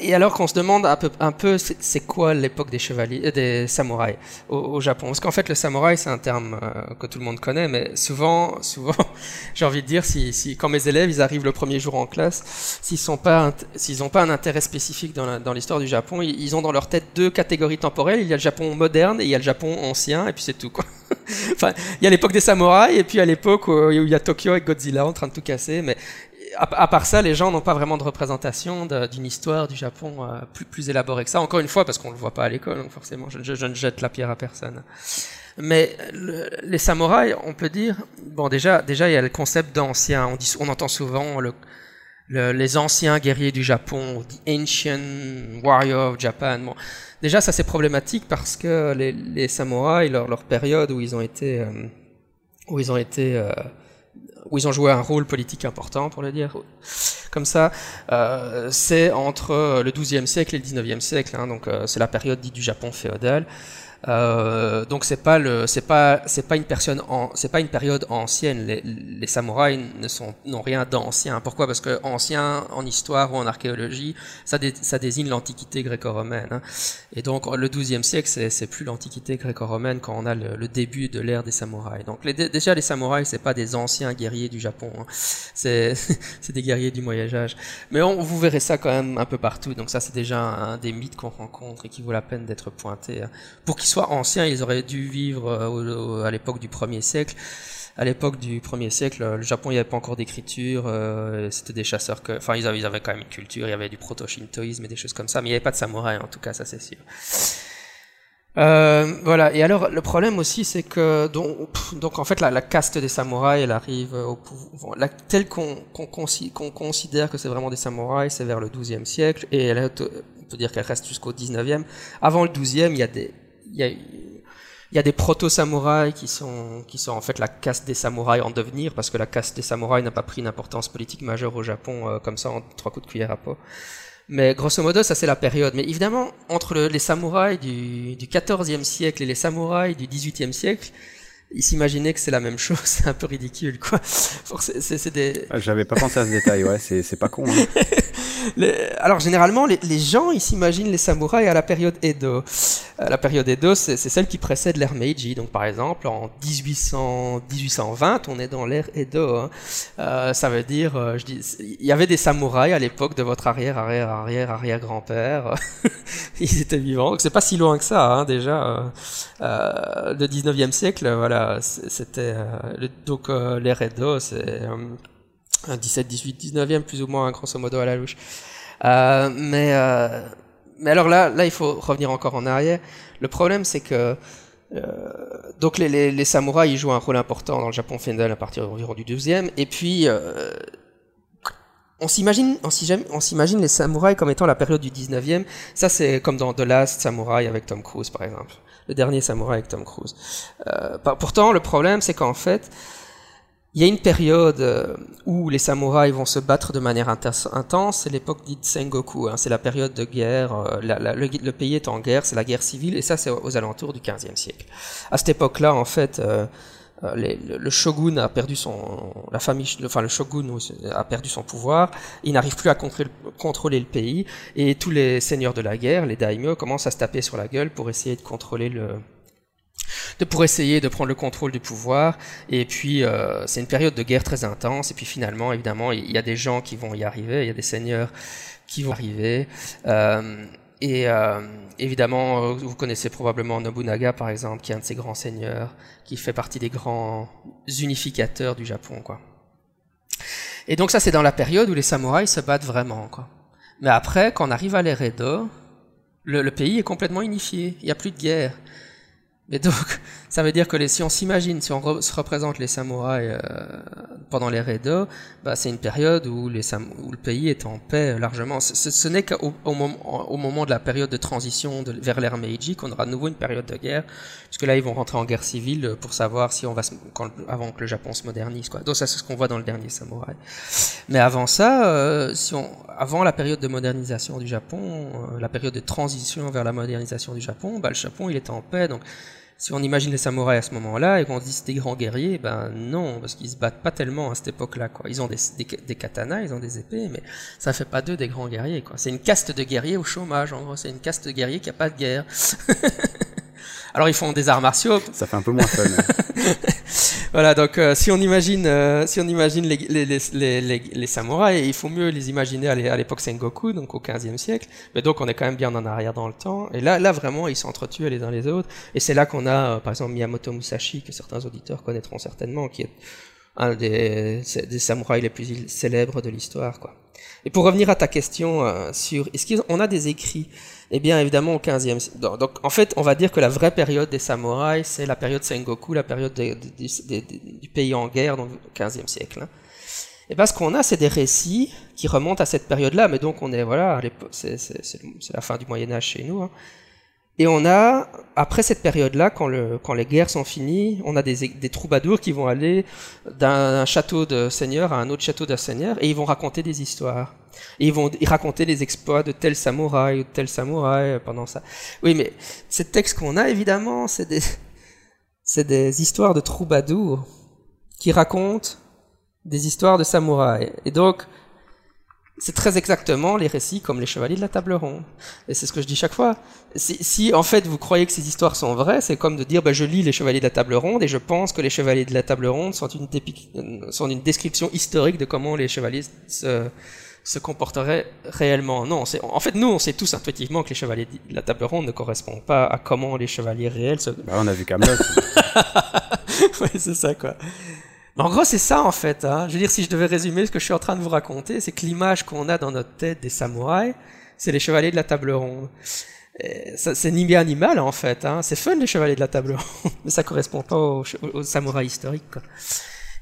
et alors qu'on se demande un peu, un peu c'est quoi l'époque des chevaliers, euh, des samouraïs au, Japon? Parce qu'en fait, le samouraï, c'est un terme euh, que tout le monde connaît, mais souvent, souvent, *laughs* j'ai envie de dire, si, si, quand mes élèves, ils arrivent le premier jour en classe, s'ils sont pas, s'ils n'ont pas un intérêt spécifique dans l'histoire du Japon, ils, ont dans leur tête deux catégories temporelles. Il y a le Japon moderne et il y a le Japon ancien, et puis c'est tout, quoi. *laughs* il y a l'époque des samouraïs, et puis à l'époque où il y a Tokyo avec Godzilla en train de tout casser, mais à, part ça, les gens n'ont pas vraiment de représentation d'une histoire du Japon euh, plus, élaborée que ça. Encore une fois, parce qu'on ne le voit pas à l'école, donc forcément, je, je, ne jette la pierre à personne. Mais les samouraïs, on peut dire, bon, déjà, déjà, il y a le concept d'ancien. On, on entend souvent le, les anciens guerriers du Japon, the ancient warrior of Japan. Déjà, ça c'est problématique parce que les, les samouraïs, leur, période où ils ont été, euh, où ils ont été euh, où ils ont joué un rôle politique important, pour le dire comme ça, euh, c'est entre le XIIe siècle et le XIXe siècle. Hein, donc c'est la période dite du Japon féodal. Euh, donc c'est pas le, c'est pas, c'est pas une personne, c'est pas une période ancienne. Les, les samouraïs ne sont, n'ont rien d'ancien. Pourquoi? Parce que ancien en histoire ou en archéologie, ça, ça désigne l'antiquité gréco-romaine. Hein. Et donc le XIIe siècle, c'est, plus l'antiquité gréco-romaine quand on a le, le début de l'ère des samouraïs. Donc les, déjà les samouraïs, c'est pas des anciens guerriers du Japon. Hein. C'est, *laughs* c'est des guerriers du Moyen Âge. Mais on, vous verrez ça quand même un peu partout. Donc ça, c'est déjà un, des mythes qu'on rencontre et qui vaut la peine d'être pointé. Hein. Soit anciens, ils auraient dû vivre euh, à l'époque du 1er siècle. À l'époque du 1er siècle, le Japon, il n'y avait pas encore d'écriture, euh, c'était des chasseurs que, enfin, ils avaient, quand même une culture, il y avait du proto-shintoïsme et des choses comme ça, mais il n'y avait pas de samouraï, en tout cas, ça c'est sûr. Euh, voilà. Et alors, le problème aussi, c'est que donc, donc en fait, la, caste des samouraïs, elle arrive au pouvoir. La, telle qu'on considère que c'est vraiment des samouraïs, c'est vers le 12e siècle, et on peut dire qu'elle reste jusqu'au 19e. Avant le 12e, il y a des y a, il y a des proto-samouraïs qui sont, qui sont en fait la caste des samouraïs en devenir, parce que la caste des samouraïs n'a pas pris une importance politique majeure au Japon euh, comme ça en trois coups de cuillère à peau. Mais grosso modo, ça c'est la période. Mais évidemment, entre les samouraïs du, du 14e siècle et les samouraïs du 18e siècle, ils s'imaginaient que c'est la même chose, *laughs* c'est un peu ridicule, quoi. Des...
Ah, j'avais pas pensé à ce détail, ouais, c'est pas con. Hein. *laughs*
Alors généralement, les, les gens, ils s'imaginent les samouraïs à la période Edo. Euh, la période Edo, c'est celle qui précède l'ère Meiji. Donc par exemple, en 1800, 1820, on est dans l'ère Edo. Hein. Euh, ça veut dire, euh, je dis, il y avait des samouraïs à l'époque de votre arrière, arrière, arrière, arrière grand-père. *laughs* ils étaient vivants. Donc c'est pas si loin que ça, hein, déjà. Euh, le 19e siècle, voilà, c'était donc l'ère Edo, c'est un 17, 18, 19e plus ou moins, grosso modo à la louche. Euh, mais, euh, alors là, là, il faut revenir encore en arrière. Le problème, c'est que euh, donc les, les, les, samouraïs jouent un rôle important dans le Japon féodal à partir environ du 12e. Et puis euh, on s'imagine, on s'imagine les samouraïs comme étant la période du 19e. Ça, c'est comme dans The Last Samurai avec Tom Cruise, par exemple. Le dernier samouraï avec Tom Cruise. Euh, pourtant, le problème, c'est qu'en fait, il y a une période euh, où les samouraïs vont se battre de manière intense, c'est l'époque dite Sengoku, hein, c'est la période de guerre, euh, le, pays est en guerre, c'est la guerre civile, et ça c'est aux alentours du 15e siècle. À cette époque-là, en fait, le, shogun a perdu son, la famille, enfin le shogun a perdu son pouvoir, il n'arrive plus à contrôler le pays, et tous les seigneurs de la guerre, les daimyo, commencent à se taper sur la gueule pour essayer de contrôler le, de, pour essayer de prendre le contrôle du pouvoir. Et puis, euh, c'est une période de guerre très intense. Et puis, finalement, évidemment, il y a des gens qui vont y arriver, il y a des seigneurs qui vont arriver. Euh, et euh, évidemment, vous connaissez probablement Nobunaga, par exemple, qui est un de ces grands seigneurs, qui fait partie des grands unificateurs du Japon, quoi. Et donc ça, c'est dans la période où les samouraïs se battent vraiment, quoi. Mais après, quand on arrive à l'ère Edo, le, le pays est complètement unifié. Il n'y a plus de guerre. Et donc, *laughs* ça veut dire que les, si on s'imagine, si on se représente les samouraïs euh, pendant les Edo, bah, c'est une période où, les où le pays est en paix largement. Ce, ce n'est qu'au au, moment, au moment de la période de transition de, vers l'ère Meiji qu'on aura de nouveau une période de guerre, puisque là ils vont rentrer en guerre civile pour savoir si on va quand, avant que le Japon se modernise. Quoi. Donc ça c'est ce qu'on voit dans le dernier samouraï. Mais avant ça, euh, si on, avant la période de modernisation du Japon, euh, la période de transition vers la modernisation du Japon, bah, le Japon il était en paix, donc si on imagine les samouraïs à ce moment-là et qu'on dit c'est des grands guerriers, ben non, parce qu'ils se battent pas tellement à cette époque-là. Quoi. Ils ont des, des, katanas, ils ont des épées, mais ça fait pas d'eux des grands guerriers. Quoi. C'est une caste de guerriers au chômage, en gros. C'est une caste de guerriers qui a pas de guerre. *laughs* Alors ils font des arts martiaux.
Ça fait un peu moins fun. *laughs*
voilà, donc euh, si on imagine, euh, si on imagine les, les, les, les, samouraïs, il faut mieux les imaginer à l'époque Sengoku, donc au 15e siècle. Mais donc on est quand même bien en arrière dans le temps. Et là, là vraiment, ils s'entretuent les uns les autres. Et c'est là qu'on a, euh, par exemple, Miyamoto Musashi, que certains auditeurs connaîtront certainement, qui est un des, des samouraïs les plus célèbres de l'histoire. Et pour revenir à ta question sur, est-ce qu'on a des écrits eh bien, évidemment, au 15e. Donc, en fait, on va dire que la vraie période des samouraïs, c'est la période Sengoku, la période du pays en guerre, donc au 15e siècle. Hein. Et parce qu'on a, c'est des récits qui remontent à cette période-là, mais donc on est, voilà, c'est la fin du Moyen-Âge chez nous. Hein. Et on a, après cette période-là, quand, le, quand les guerres sont finies, on a des, troubadours qui vont aller d'un château de seigneur à un autre château de seigneur et ils vont raconter des histoires. Et ils vont raconter les exploits de tel samouraï ou de tel samouraï pendant ça. Oui, mais ces textes qu'on a, évidemment, c'est des, c'est des histoires de troubadours qui racontent des histoires de samouraïs. Et donc, c'est très exactement les récits comme les chevaliers de la table ronde. Et c'est ce que je dis chaque fois. Si, si, en fait vous croyez que ces histoires sont vraies, c'est comme de dire bah, je lis les chevaliers de la table ronde et je pense que les chevaliers de la table ronde sont une, sont une description historique de comment les chevaliers se, se comporteraient réellement. Non, en fait nous on sait tous intuitivement que les chevaliers de la table ronde ne correspondent pas à comment les chevaliers réels se...
Bah, on a vu Camelot. *laughs*
oui, c'est ça quoi en gros, c'est ça en fait. Hein. Je veux dire, si je devais résumer ce que je suis en train de vous raconter, c'est que l'image qu'on a dans notre tête des samouraïs, c'est les chevaliers de la table ronde. C'est ni bien ni mal en fait. Hein. C'est fun les chevaliers de la table ronde, *laughs* mais ça correspond pas aux, samouraïs historiques.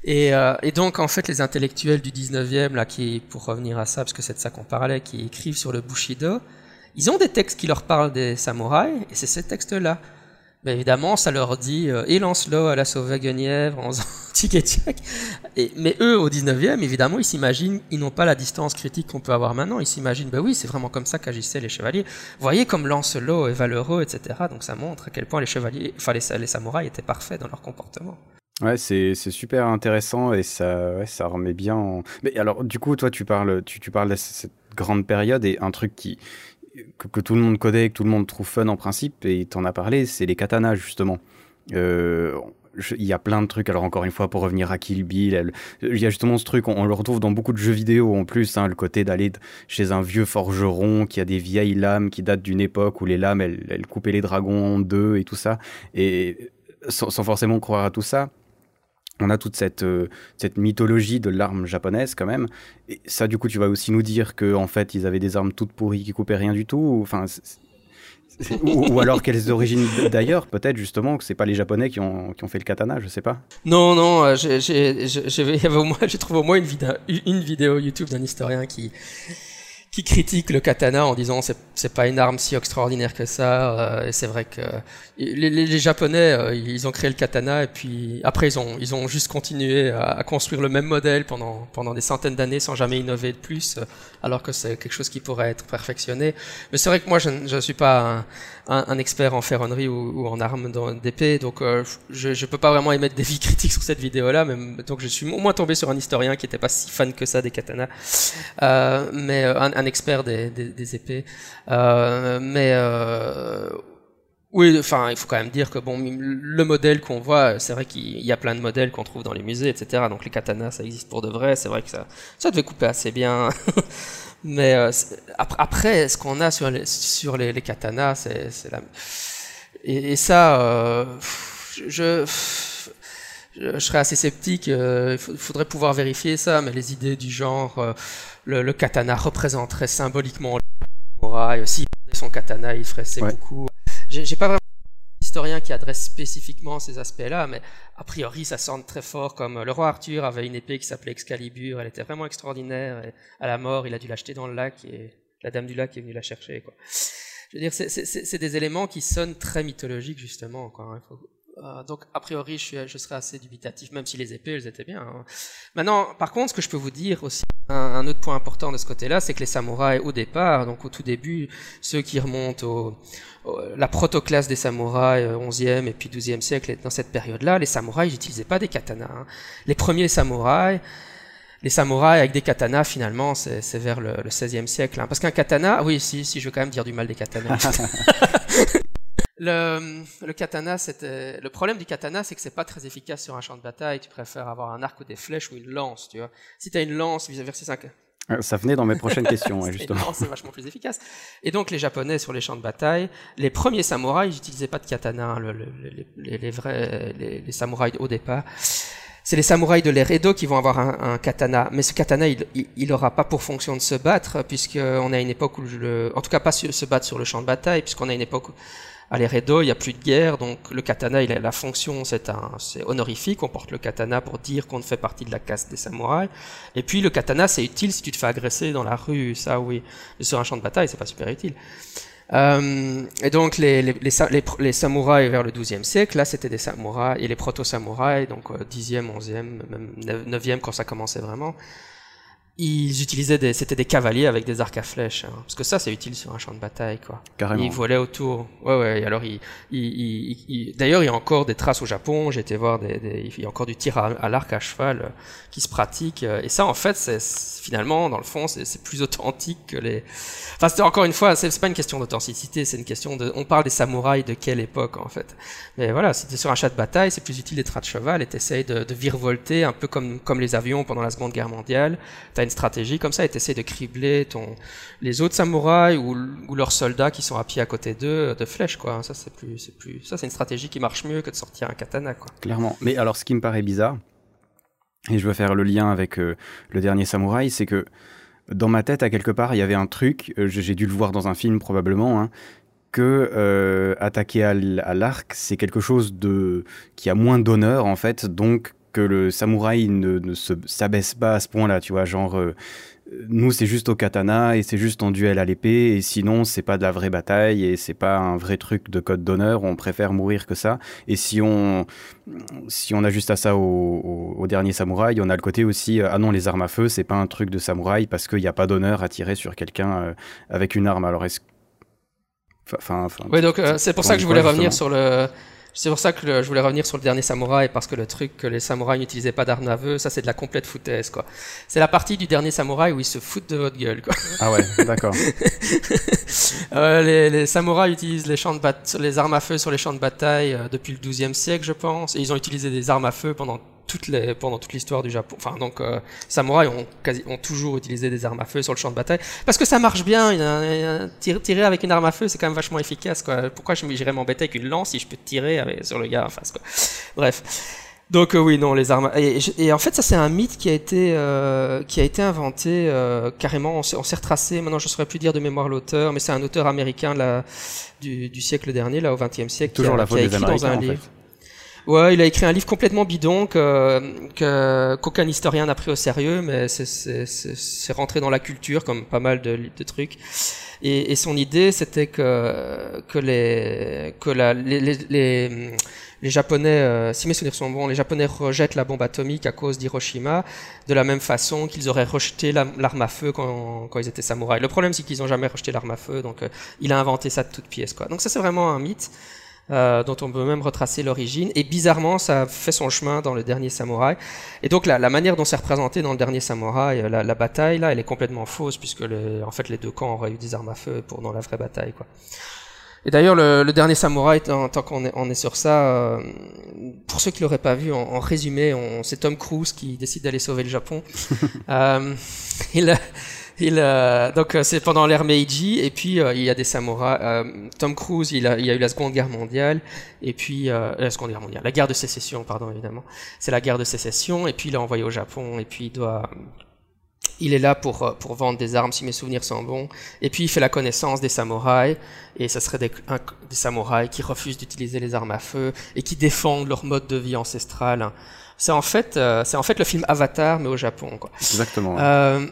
Et, euh, et, donc en fait, les intellectuels du 19e, là, qui, pour revenir à ça, parce que c'est de ça qu'on parlait, qui écrivent sur le Bushido, ils ont des textes qui leur parlent des samouraïs, et c'est ces textes-là. Mais évidemment, ça leur dit euh, et Lancelot à la sauve Guenièvre en *laughs* tic et Mais eux, au 19e, évidemment, ils s'imaginent, ils n'ont pas la distance critique qu'on peut avoir maintenant. Ils s'imaginent, ben oui, c'est vraiment comme ça qu'agissaient les chevaliers. Voyez comme Lancelot est valeureux, etc. Donc ça montre à quel point les chevaliers, enfin les, samouraïs étaient parfaits dans leur comportement.
Ouais, c'est super intéressant et ça, remet bien. En... Mais alors, du coup, toi, tu parles, tu parles de cette grande période et un truc qui, que, tout le monde connaît, que tout le monde trouve fun en principe, et t'en as parlé, c'est les katanas justement. Euh, il y a plein de trucs. Alors encore une fois, pour revenir à Kill Bill, il y a justement ce truc, on, le retrouve dans beaucoup de jeux vidéo en plus, hein, le côté d'aller chez un vieux forgeron qui a des vieilles lames qui datent d'une époque où les lames, elles, elles, coupaient les dragons en deux et tout ça. Et sans, sans forcément croire à tout ça, on a toute cette, euh, cette mythologie de l'arme japonaise quand même. Et ça, du coup, tu vas aussi nous dire qu'en en fait, ils avaient des armes toutes pourries qui coupaient rien du tout. Enfin, ou, alors quelles origines d'ailleurs Peut-être justement que c'est pas les Japonais qui ont, qui ont, fait le katana, je sais pas.
Non, non, euh, j'ai trouvé au moins une une vidéo YouTube d'un historien qui qui critique le katana en disant c'est pas une arme si extraordinaire que ça euh, et c'est vrai que les, Japonais euh, ils ont créé le katana et puis après ils ont ils ont juste continué à, construire le même modèle pendant pendant des centaines d'années sans jamais innover de plus euh, alors que c'est quelque chose qui pourrait être perfectionné. Mais c'est vrai que moi je ne suis pas un, expert en ferronnerie ou, en armes d'épée donc je je peux pas vraiment émettre des vies *laughs* critiques sur cette vidéo là mais donc je suis au moins tombé sur un historien qui était pas si fan que ça des katanas. Mais un expert des, épées. Euh, mais euh, oui, enfin, il faut quand même dire que bon, le modèle qu'on voit, c'est vrai qu'il y a plein de modèles qu'on trouve dans les musées, etc. Donc les katanas, ça existe pour de vrai. C'est vrai que ça, ça devait couper assez bien. *laughs* Mais euh, après, ce qu'on a sur les, sur les, katanas, c'est la... Et, ça, euh, je, serais assez sceptique. Il faudrait pouvoir vérifier ça, mais les idées du genre, euh, le, katana représenterait symboliquement le samouraï. S'il son katana, il ferait c'est beaucoup. J'ai pas vraiment historien qui adresse spécifiquement ces aspects-là, mais a priori ça sonne très fort comme euh, le roi Arthur avait une épée qui s'appelait Excalibur, elle était vraiment extraordinaire, et à la mort il a dû l'acheter dans le lac et la dame du lac est venue la chercher. Quoi. Je veux dire, c'est des éléments qui sonnent très mythologiques justement. Quoi. Il faut euh, donc, a priori, je, serais assez dubitatif, même si les épées, elles étaient bien. Hein. Maintenant, par contre, ce que je peux vous dire aussi, un, autre point important de ce côté-là, c'est que les samouraïs, au départ, donc au tout début, ceux qui remontent au, la protoclasse des samouraïs, 11e euh, et puis 12e siècle, dans cette période-là, les samouraïs n'utilisaient pas des katanas. Hein. Les premiers samouraïs, les samouraïs avec des katanas, finalement, c'est vers le, le 16e siècle. Hein. Parce qu'un katana, oui, si, si, je veux quand même dire du mal des katanas. *laughs* Le, le katana, c'était le problème du katana, c'est que c'est pas très efficace sur un champ de bataille. Tu préfères avoir un arc ou des flèches ou une lance, tu vois. Si tu as une lance versus un
euh, ça venait dans mes prochaines *laughs* questions, justement.
C'est vachement plus efficace. Et donc les Japonais sur les champs de bataille, les premiers samouraïs, ils n'utilisaient pas de katana, le, les, les, vrais, les, samouraïs au départ. C'est les samouraïs de l'ère Edo qui vont avoir un, un, katana, mais ce katana, il, il, aura pas pour fonction de se battre, puisqu'on a une époque où le, en tout cas pas se battre sur le champ de bataille, puisqu'on a une époque où à l'Eredo, il n'y a plus de guerre, donc le katana, il a la fonction, c'est un, c'est honorifique, on porte le katana pour dire qu'on fait partie de la caste des samouraïs. Et puis le katana, c'est utile si tu te fais agresser dans la rue, ça oui. Sur un champ de bataille, c'est pas super utile. Euh, et donc les, les, les, les, samouraïs vers le XIIe siècle, là c'était des samouraïs, et les proto-samouraïs, donc 10e, 11e, même 9e quand ça commençait vraiment, ils utilisaient des, c'était des cavaliers avec des arcs à flèches, hein. parce que ça c'est utile sur un champ de bataille, quoi.
Carrément.
Ils volaient autour. Ouais, ouais. alors, il, il, il, d'ailleurs, il y a encore des traces au Japon. J'ai été voir des, des, il y a encore du tir à, l'arc à cheval euh, qui se pratique. Euh, et ça, en fait, c'est finalement, dans le fond, c'est plus authentique que les. Enfin, c'était encore une fois, c'est pas une question d'authenticité, c'est une question de. On parle des samouraïs de quelle époque, en fait. Mais voilà, si t'es sur un chat de bataille, c'est plus utile d'être à cheval et t'essayes de, de virevolter un peu comme comme les avions pendant la Seconde Guerre mondiale. T'as une stratégie comme ça et t'essayes de cribler ton les autres samouraïs ou, leurs soldats qui sont à pied à côté d'eux de flèches, quoi. Ça, c'est plus, plus. Ça, c'est une stratégie qui marche mieux que de sortir un katana, quoi.
Clairement. Mais alors, ce qui me paraît bizarre, et je veux faire le lien avec euh, le dernier samouraï, c'est que dans ma tête, à quelque part, il y avait un truc, euh, j'ai dû le voir dans un film probablement, hein, que euh, attaquer à l'arc, c'est quelque chose de qui a moins d'honneur en fait, donc que le samouraï ne, ne se s'abaisse pas à ce point-là, tu vois, genre euh, nous c'est juste au katana et c'est juste en duel à l'épée et sinon c'est pas de la vraie bataille et c'est pas un vrai truc de code d'honneur. On préfère mourir que ça. Et si on si on ajuste à ça au, au, dernier samouraï on a le côté aussi ah non les armes à feu c'est pas un truc de samouraï parce qu'il n'y a pas d'honneur à tirer sur quelqu'un euh, avec une arme. Alors est-ce
enfin oui donc euh, c'est pour ça que je voulais revenir sur le c'est pour ça que je voulais revenir sur le dernier samouraï, parce que le truc que les samouraïs n'utilisaient pas d'armes à feu, ça c'est de la complète foutaise, quoi. C'est la partie du dernier samouraï où ils se foutent de votre gueule, quoi.
Ah ouais, d'accord. *laughs*
euh, les, les, samouraïs utilisent les, champs de les armes à feu sur les champs de bataille euh, depuis le XIIe siècle, je pense, et ils ont utilisé des armes à feu pendant toutes les, pendant toute l'histoire du Japon. Enfin, donc, euh, samouraïs ont, quasi, ont toujours utilisé des armes à feu sur le champ de bataille. Parce que ça marche bien. tirer, avec une arme à feu, c'est quand même vachement efficace. Quoi. Pourquoi j'irais m'embêter avec une lance si je peux tirer avec, sur le gars en face quoi. Bref. Donc oui, non, les armes. Et, en fait, ça c'est un mythe qui a été qui a été inventé carrément. On s'est retracé. Maintenant, je ne saurais plus dire de mémoire l'auteur, mais c'est un auteur américain là, du, du, siècle dernier, là au XXe siècle,
Toujours
qui
a, la écrit dans un livre.
Ouais, il a écrit un livre complètement bidon que qu'aucun historien n'a pris au sérieux, mais c'est rentré dans la culture comme pas mal de, trucs. Et, son idée, c'était que que les que les, les, les Japonais, euh, si mes souvenirs sont bons, les Japonais rejettent la bombe atomique à cause d'Hiroshima, de la même façon qu'ils auraient rejeté l'arme à feu quand, quand, ils étaient samouraïs. Le problème, c'est qu'ils n'ont jamais rejeté l'arme à feu, donc euh, il a inventé ça de toutes pièces. Quoi. Donc ça, c'est vraiment un mythe. Euh, dont on peut même retracer l'origine. Et bizarrement, ça fait son chemin dans le dernier samouraï. Et donc la, la manière dont c'est représenté dans le dernier samouraï, euh, la, la, bataille là, elle est complètement fausse puisque le, en fait les deux camps auraient eu des armes à feu pour dans la vraie bataille quoi. Et d'ailleurs, le, le, dernier samouraï, tant, tant qu'on est, on est sur ça, euh, pour ceux qui l'auraient pas vu, en, en résumé, c'est Tom Cruise qui décide d'aller sauver le Japon. *laughs* euh, il, il, euh, donc euh, c'est pendant l'ère Meiji et puis euh, il y a des samouraïs. Tom Cruise, il a, il a eu la Seconde Guerre mondiale et puis la Seconde Guerre mondiale, la guerre de sécession, pardon évidemment. C'est la guerre de sécession et puis il est envoyé au Japon et puis il doit il est là pour, pour vendre des armes, si mes souvenirs sont bons. Et puis il fait la connaissance des samouraïs, et ce serait des, des samouraïs qui refusent d'utiliser les armes à feu et qui défendent leur mode de vie ancestral. C'est en fait, euh, c'est en fait le film Avatar, mais au Japon, quoi.
Exactement. Euh...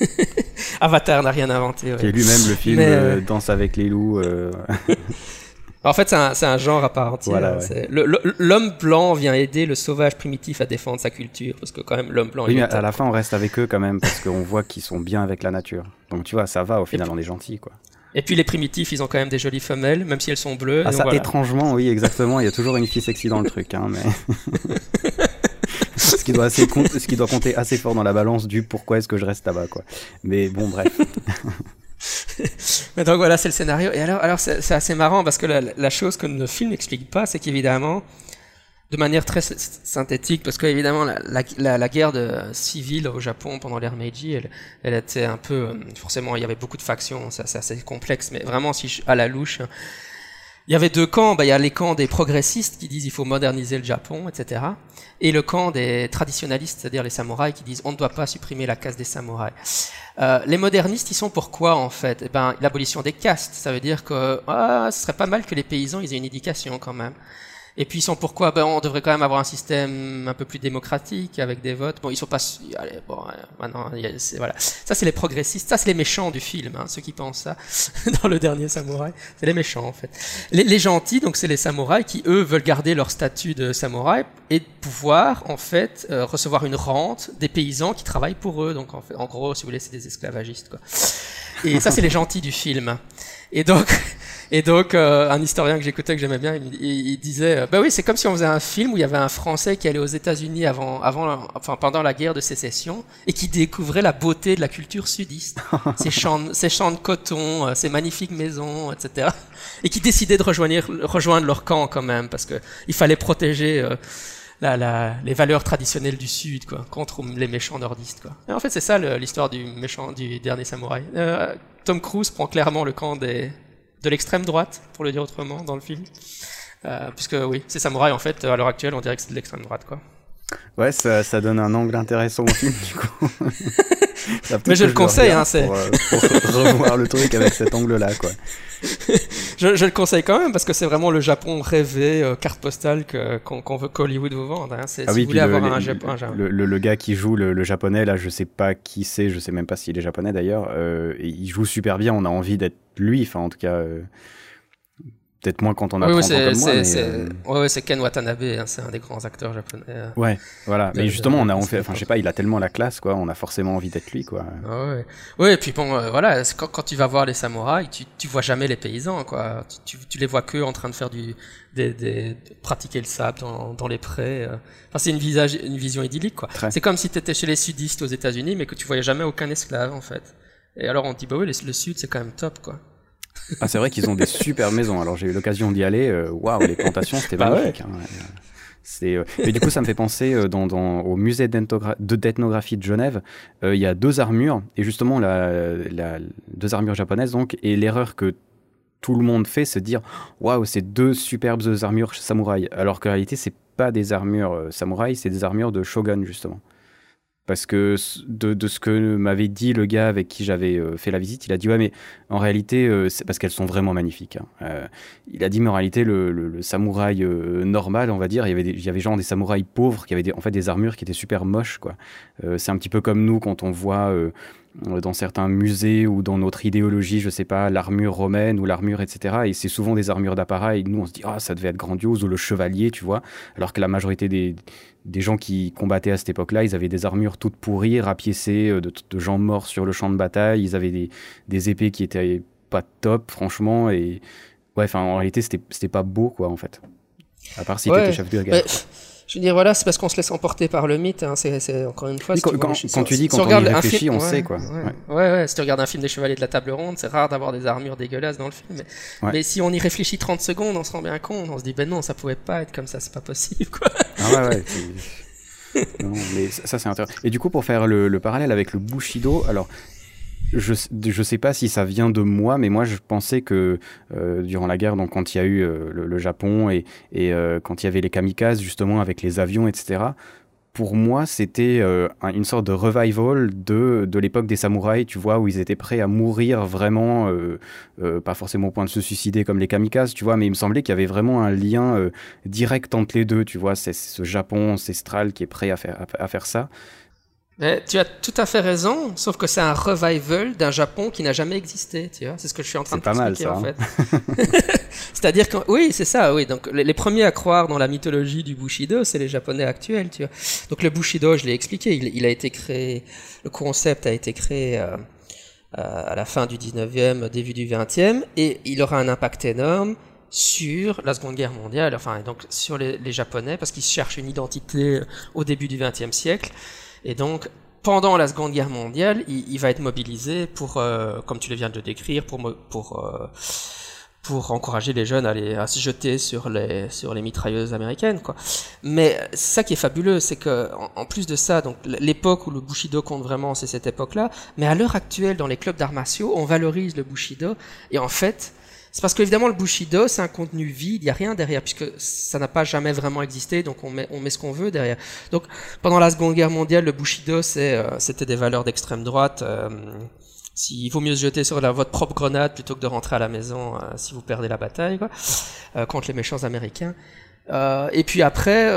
*laughs*
Avatar n'a rien inventé. Ouais.
Qui est lui-même le film euh... Danse avec les loups. *laughs*
En fait, c'est un, un, genre à part entière. Voilà, ouais. L'homme blanc vient aider le sauvage primitif à défendre sa culture, parce que quand même l'homme blanc.
Oui, mais à la fin, on reste avec eux quand même, parce qu'on voit qu'ils sont bien avec la nature. Donc tu vois, ça va. Au final, on est gentil, quoi.
Et puis les primitifs, ils ont quand même des jolies femelles, même si elles sont bleues.
Ah, ça,
voilà.
étrangement, oui, exactement. Il y a toujours une fille sexy dans le truc, hein, mais. *laughs* ce, qui doit assez ce qui doit compter assez fort dans la balance du pourquoi est-ce que je reste là-bas, quoi. Mais bon, bref. *laughs*
mais donc voilà, c'est le scénario. Et alors, alors c'est assez marrant parce que la, la chose que le film n'explique pas, c'est qu'évidemment, de manière très synthétique, parce qu'évidemment, la, la, la, guerre de, civile au Japon pendant l'ère Meiji, elle, elle, était un peu, euh, forcément, il y avait beaucoup de factions, c'est assez complexe, mais vraiment, si je, à la louche, il y avait deux camps, bah, il y a les camps des progressistes qui disent il faut moderniser le Japon, etc. Et le camp des traditionalistes, c'est-à-dire les samouraïs, qui disent on ne doit pas supprimer la caste des samouraïs. Euh, les modernistes, ils sont pourquoi en fait? Eh ben, L'abolition des castes, ça veut dire que ah, ce serait pas mal que les paysans ils aient une éducation quand même. Et puis ils sont pourquoi ben, on devrait quand même avoir un système un peu plus démocratique avec des votes. Bon, ils sont pas. Allez, bon, maintenant, voilà. Ça c'est les progressistes, ça c'est les méchants du film, hein, ceux qui pensent ça *laughs* dans le dernier samouraï. C'est les méchants en fait. Les, les gentils, donc c'est les samouraïs qui eux veulent garder leur statut de samouraï et pouvoir en fait euh, recevoir une rente des paysans qui travaillent pour eux. Donc en, fait, en gros, si vous voulez, c'est des esclavagistes quoi. Et ça c'est les gentils du film. Et donc et donc, euh, un historien que j'écoutais, que j'aimais bien, il, il, disait, euh, bah oui, c'est comme si on faisait un film où il y avait un Français qui allait aux États-Unis avant, avant, enfin pendant la guerre de sécession et qui découvrait la beauté de la culture sudiste, *laughs* ces champs, ces champs de coton, euh, ces magnifiques maisons, etc. Et qui décidait de rejoindre, rejoindre leur camp quand même parce que il fallait protéger. Euh, la, la, les valeurs traditionnelles du Sud, quoi, contre les méchants nordistes, quoi. Et en fait, c'est ça l'histoire du méchant, du dernier samouraï. Euh, Tom Cruise prend clairement le camp des, de l'extrême droite, pour le dire autrement, dans le film. Euh, puisque oui, c'est samouraï en fait, à l'heure actuelle, on dirait que c'est de l'extrême droite, quoi.
Ouais, ça, ça, donne un angle intéressant au film, du coup. *laughs*
Mais je le conseille, hein, c'est.
Pour, euh, pour *laughs* revoir le truc avec cet angle-là, quoi. *laughs*
je, je, le conseille quand même parce que c'est vraiment le Japon rêvé, euh, carte postale qu'on qu veut qu'Hollywood vous vende. Hein.
Ah oui, si vous voulez le, avoir un, Japon, un Japon. Le, le, le, gars qui joue le, japonais, là, je sais pas qui c'est, je sais même pas s'il est japonais d'ailleurs. Euh, il joue super bien, on a envie d'être lui, enfin en tout cas. Euh, Peut-être moins quand on a
oui,
30 ans comme moi. Mais
euh... ouais, c'est Ken Watanabe, hein, c'est un des grands acteurs japonais. euh.
Ouais, voilà. Mais justement, on a, on fait, enfin, je sais pas, il a tellement la classe, quoi. On a forcément envie d'être lui, quoi.
Ah ouais. Ouais, et puis bon, euh, voilà, quand, quand tu vas voir les samouraïs, tu, tu vois jamais les paysans, quoi. Tu, tu, tu les vois que en train de faire du, des, des, de pratiquer le sable dans, dans les prés. euh. Enfin, c'est une, visage, une vision idyllique, quoi. C'est comme si tu étais chez les sudistes aux États-Unis, mais que tu voyais jamais aucun esclave, en fait. Et alors on dit, bah oui, le, le sud, c'est quand même top, quoi.
Ah, c'est vrai qu'ils ont des super maisons. Alors j'ai eu l'occasion d'y aller. euh, Waouh, les plantations, c'était
Bah
magnifique. hein. C'est, euh, Et du coup, ça me fait penser euh, dans, dans, au musée d'ethnogra- de d'ethnographie de Genève, euh, il y a deux armures, et justement, la, la, deux armures japonaises, donc, et l'erreur que tout le monde fait, c'est de dire waouh, c'est deux superbes armures samouraï, alors qu'en réalité, c'est pas des armures samouraï, c'est des armures de shogun justement. Parce que de, ce que m'avait dit le gars avec qui j'avais euh, fait la visite, il a dit ouais mais en réalité euh, c'est parce qu'elles sont vraiment magnifiques. Hein. Euh, il a dit mais en réalité le, samouraï normal on va dire, il y avait il y avait genre des samouraïs pauvres qui avaient des, en fait des armures qui étaient super moches quoi. c'est un petit peu comme nous quand on voit dans certains musées ou dans notre idéologie, je sais pas, l'armure romaine ou l'armure, etc. Et c'est souvent des armures d'appareil. Nous, on se dit, ah, ça devait être grandiose, ou le chevalier, tu vois. Alors que la majorité des, des gens qui combattaient à cette époque-là, ils avaient des armures toutes pourries, rapiécées, euh, de, de, gens morts sur le champ de bataille. Ils avaient des, des épées qui étaient pas top, franchement. Et ouais, enfin, en réalité, c'était pas beau, quoi, en fait. À part si tu étais chef de guerre.
Je veux dire, voilà, c'est parce qu'on se laisse emporter par le mythe. Hein, c'est encore une fois.
quand, tu, dis, quand on, y réfléchit, on sait quoi.
Ouais. Ouais. Si tu regardes un film des Chevaliers de la Table Ronde, c'est rare d'avoir des armures dégueulasses dans le film. Mais, si on y réfléchit 30 secondes, on se rend bien compte. On se dit, ben non, ça pouvait pas être comme ça, c'est pas possible, quoi.
Ah ouais, ouais. *laughs* non, mais ça, c'est intéressant. Et du coup, pour faire le, le parallèle avec le Bushido, alors je ne sais pas si ça vient de moi, mais moi je pensais que euh, durant la guerre, donc quand il y a eu euh, le, Japon et, et euh, quand il y avait les kamikazes justement avec les avions, etc. Pour moi, c'était une sorte de revival de, de l'époque des samouraïs, tu vois, où ils étaient prêts à mourir vraiment, pas forcément au point de se suicider comme les kamikazes, tu vois, mais il me semblait qu'il y avait vraiment un lien direct entre les deux, tu vois, c'est ce Japon ancestral qui est prêt à faire, à faire ça
tu as tout à fait raison, sauf que c'est un revival d'un Japon qui n'a jamais existé, tu vois. C'est ce que je suis en train de t'expliquer en fait. Hein. *laughs* C'est-à-dire que oui, c'est ça, oui. Donc les, premiers à croire dans la mythologie du Bushido, c'est les Japonais actuels, tu vois. Donc le Bushido, je l'ai expliqué, il, a été créé, le concept a été créé euh, euh, à la fin du 19e, début du 20e, et il aura un impact énorme sur la Seconde Guerre mondiale, enfin donc sur les, les Japonais, parce qu'ils cherchent une identité au début du 20e siècle. Et donc, pendant la Seconde Guerre mondiale, il, va être mobilisé pour, euh, comme tu le viens de décrire, pour, pour, euh, pour encourager les jeunes à, à se jeter sur les, sur les mitrailleuses américaines. Quoi. Mais ça qui est fabuleux, c'est que en, plus de ça, donc l'époque où le Bushido compte vraiment, c'est cette époque-là. Mais à l'heure actuelle, dans les clubs d'arts martiaux, on valorise le Bushido. Et en fait, c'est parce qu'évidemment, le Bushido, c'est un contenu vide, il n'y a rien derrière, puisque ça n'a pas jamais vraiment existé, donc on met, on met ce qu'on veut derrière. Donc, pendant la Seconde Guerre mondiale, le Bushido, euh, c'était des valeurs d'extrême droite. Euh, s'il vaut mieux se jeter sur la, votre propre grenade plutôt que de rentrer à la maison euh, si vous perdez la bataille, quoi, euh, contre les méchants américains. et puis après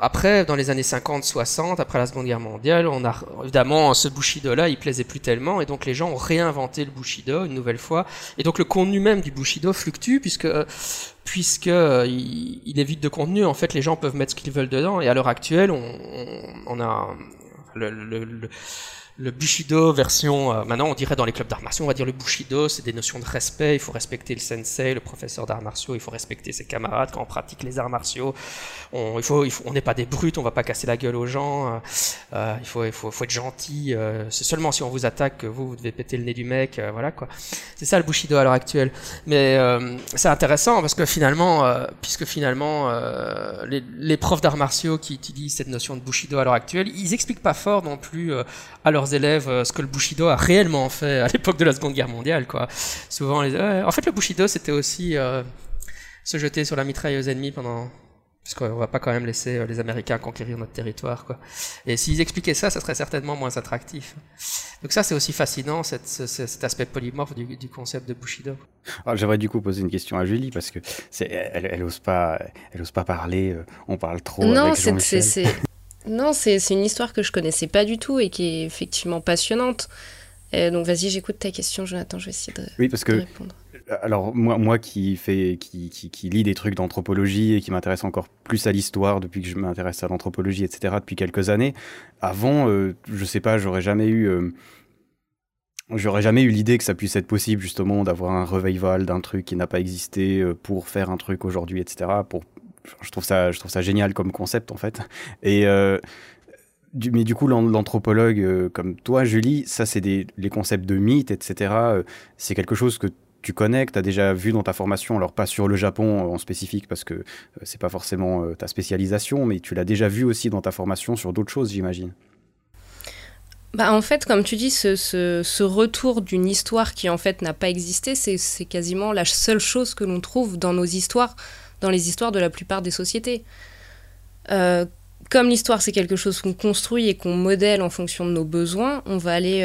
après, dans les années 50-60, après la Seconde Guerre mondiale, on a évidemment ce Bushido-là, il plaisait plus tellement, et donc les gens ont réinventé le Bushido une nouvelle fois, et donc le contenu même du Bushido fluctue puisque puisque euh, il, est vide de contenu. En fait, les gens peuvent mettre ce qu'ils veulent dedans, et à l'heure actuelle, on, on, a le, le, le le Bushido version, euh, maintenant on dirait dans les clubs d'arts martiaux, on va dire le Bushido, c'est des notions de respect, il faut respecter le sensei, le professeur d'arts martiaux, il faut respecter ses camarades quand on pratique les arts martiaux, on, il faut, il faut, on n'est pas des brutes, on va pas casser la gueule aux gens, euh, euh il, faut, il faut, faut être gentil, euh, c'est seulement si on vous attaque que vous, vous devez péter le nez du mec, voilà quoi. C'est ça le Bushido à l'heure actuelle. Mais c'est intéressant parce que finalement, puisque finalement les, les, profs d'arts martiaux qui utilisent cette notion de Bushido à l'heure actuelle, ils expliquent pas fort non plus à leurs élèves euh, ce que le Bushido a réellement fait à l'époque de la Seconde Guerre mondiale. Quoi. Souvent, les... en fait, le Bushido, c'était aussi euh, se jeter sur la mitrailleuse ennemie pendant... Parce qu'on va pas quand même laisser euh, les Américains conquérir notre territoire. Quoi. Et s'ils expliquaient ça, ça serait certainement moins attractif. Donc ça, c'est aussi fascinant, cette, cet aspect polymorphe du, du concept de Bushido.
Ah, j'aimerais du coup poser une question à Julie, parce que elle, ose pas, elle ose pas parler, on parle trop.
Non, c'est non, c'est une histoire que je connaissais pas du tout et qui est effectivement passionnante. donc vas-y, j'écoute ta question, Jonathan, je vais essayer de,
oui, parce que, répondre. Alors moi, moi qui, fait, qui, qui, lit des trucs d'anthropologie et qui m'intéresse encore plus à l'histoire depuis que je m'intéresse à l'anthropologie, etc., depuis quelques années, avant, euh, je sais pas, j'aurais jamais eu... Euh, j'aurais jamais eu l'idée que ça puisse être possible justement d'avoir un revival d'un truc qui n'a pas existé euh, pour faire un truc aujourd'hui, etc. Pour je trouve ça, je trouve ça génial comme concept en fait. Et euh, mais du coup, l'anthropologue euh, comme toi, Julie, ça c'est les concepts de mythes, etc. Euh, c'est quelque chose que tu connais, que tu as déjà vu dans ta formation, alors pas sur le Japon en spécifique parce que c'est pas forcément ta spécialisation, mais tu l'as déjà vu aussi dans ta formation sur d'autres choses, j'imagine.
Bah, en fait, comme tu dis, ce retour d'une histoire qui en fait n'a pas existé, c'est quasiment la seule chose que l'on trouve dans nos histoires dans les histoires de la plupart des sociétés. comme l'histoire c'est quelque chose qu'on construit et qu'on modèle en fonction de nos besoins, on va aller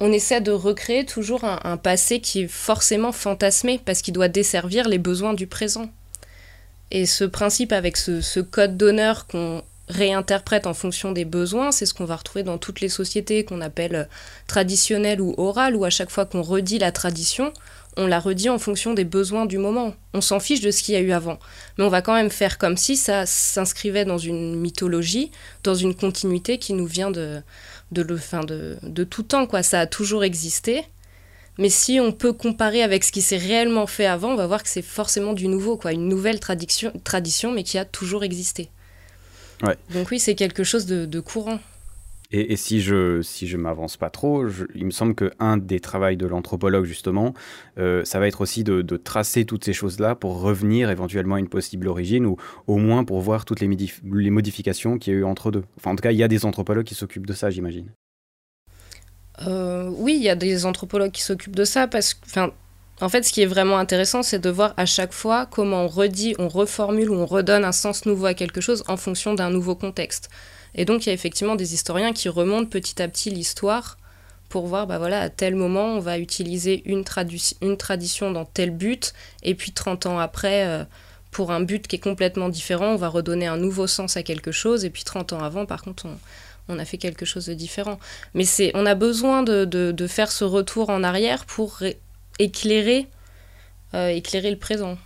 on essaie de recréer toujours un, passé qui est forcément fantasmé parce qu'il doit desservir les besoins du présent. Et ce principe avec ce, code d'honneur qu'on réinterprète en fonction des besoins, c'est ce qu'on va retrouver dans toutes les sociétés qu'on appelle traditionnelles ou orales, où à chaque fois qu'on redit la tradition, on la redit en fonction des besoins du moment. On s'en fiche de ce qu'il y a eu avant. Mais on va quand même faire comme si ça s'inscrivait dans une mythologie, dans une continuité qui nous vient de, de, le, fin de, de tout temps. Quoi. Ça a toujours existé. Mais si on peut comparer avec ce qui s'est réellement fait avant, on va voir que c'est forcément du nouveau, quoi, une nouvelle tradition, tradition mais qui a toujours existé. Donc oui, c'est quelque chose de courant.
Et, si je si je m'avance pas trop, il me semble que un des travaux de l'anthropologue justement, euh, ça va être aussi de, tracer toutes ces choses-là pour revenir éventuellement à une possible origine ou au moins pour voir toutes les, modifications qu'il y a eu entre deux. Enfin, en tout cas, il y a des anthropologues qui s'occupent de ça, j'imagine.
Euh, oui, il y a des anthropologues qui s'occupent de ça parce que, en fait, ce qui est vraiment intéressant, c'est de voir à chaque fois comment on redit, on reformule ou on redonne un sens nouveau à quelque chose en fonction d'un nouveau contexte. Et donc il y a effectivement des historiens qui remontent petit à petit l'histoire pour voir, bah voilà, à tel moment, on va utiliser une, une tradition dans tel but, et puis 30 ans après, euh, pour un but qui est complètement différent, on va redonner un nouveau sens à quelque chose, et puis 30 ans avant, par contre, on, a fait quelque chose de différent. Mais c'est, on a besoin de, de, faire ce retour en arrière pour éclairer, euh, éclairer le présent.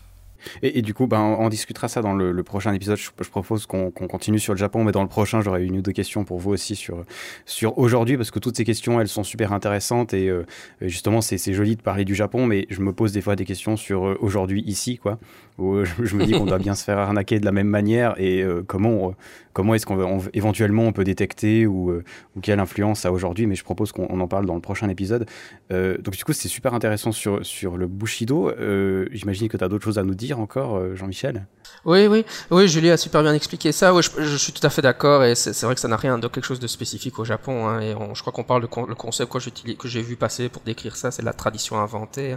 Et, du coup, ben, on, discutera ça dans le, prochain épisode. Je, propose qu'on continue sur le Japon, mais dans le prochain, j'aurai une ou deux questions pour vous aussi sur, sur aujourd'hui, parce que toutes ces questions, elles sont super intéressantes et euh, justement, c'est joli de parler du Japon, mais je me pose des fois des questions sur euh, aujourd'hui ici, quoi. Où je, me dis qu'on doit bien se faire arnaquer de la même manière et euh, comment comment est-ce qu'on éventuellement on peut détecter ou, euh, ou quelle influence ça a aujourd'hui, mais je propose qu'on en parle dans le prochain épisode. Euh, donc du coup, c'est super intéressant sur, sur le Bushido. Euh, j'imagine que tu as d'autres choses à nous dire encore, Jean-Michel?
Oui, oui, oui, Julie a super bien expliqué ça. Oui, je, suis tout à fait d'accord et c'est vrai que ça n'a rien de quelque chose de spécifique au Japon. Hein, et je crois qu'on parle de le concept que j'ai vu passer pour décrire ça, c'est la tradition inventée.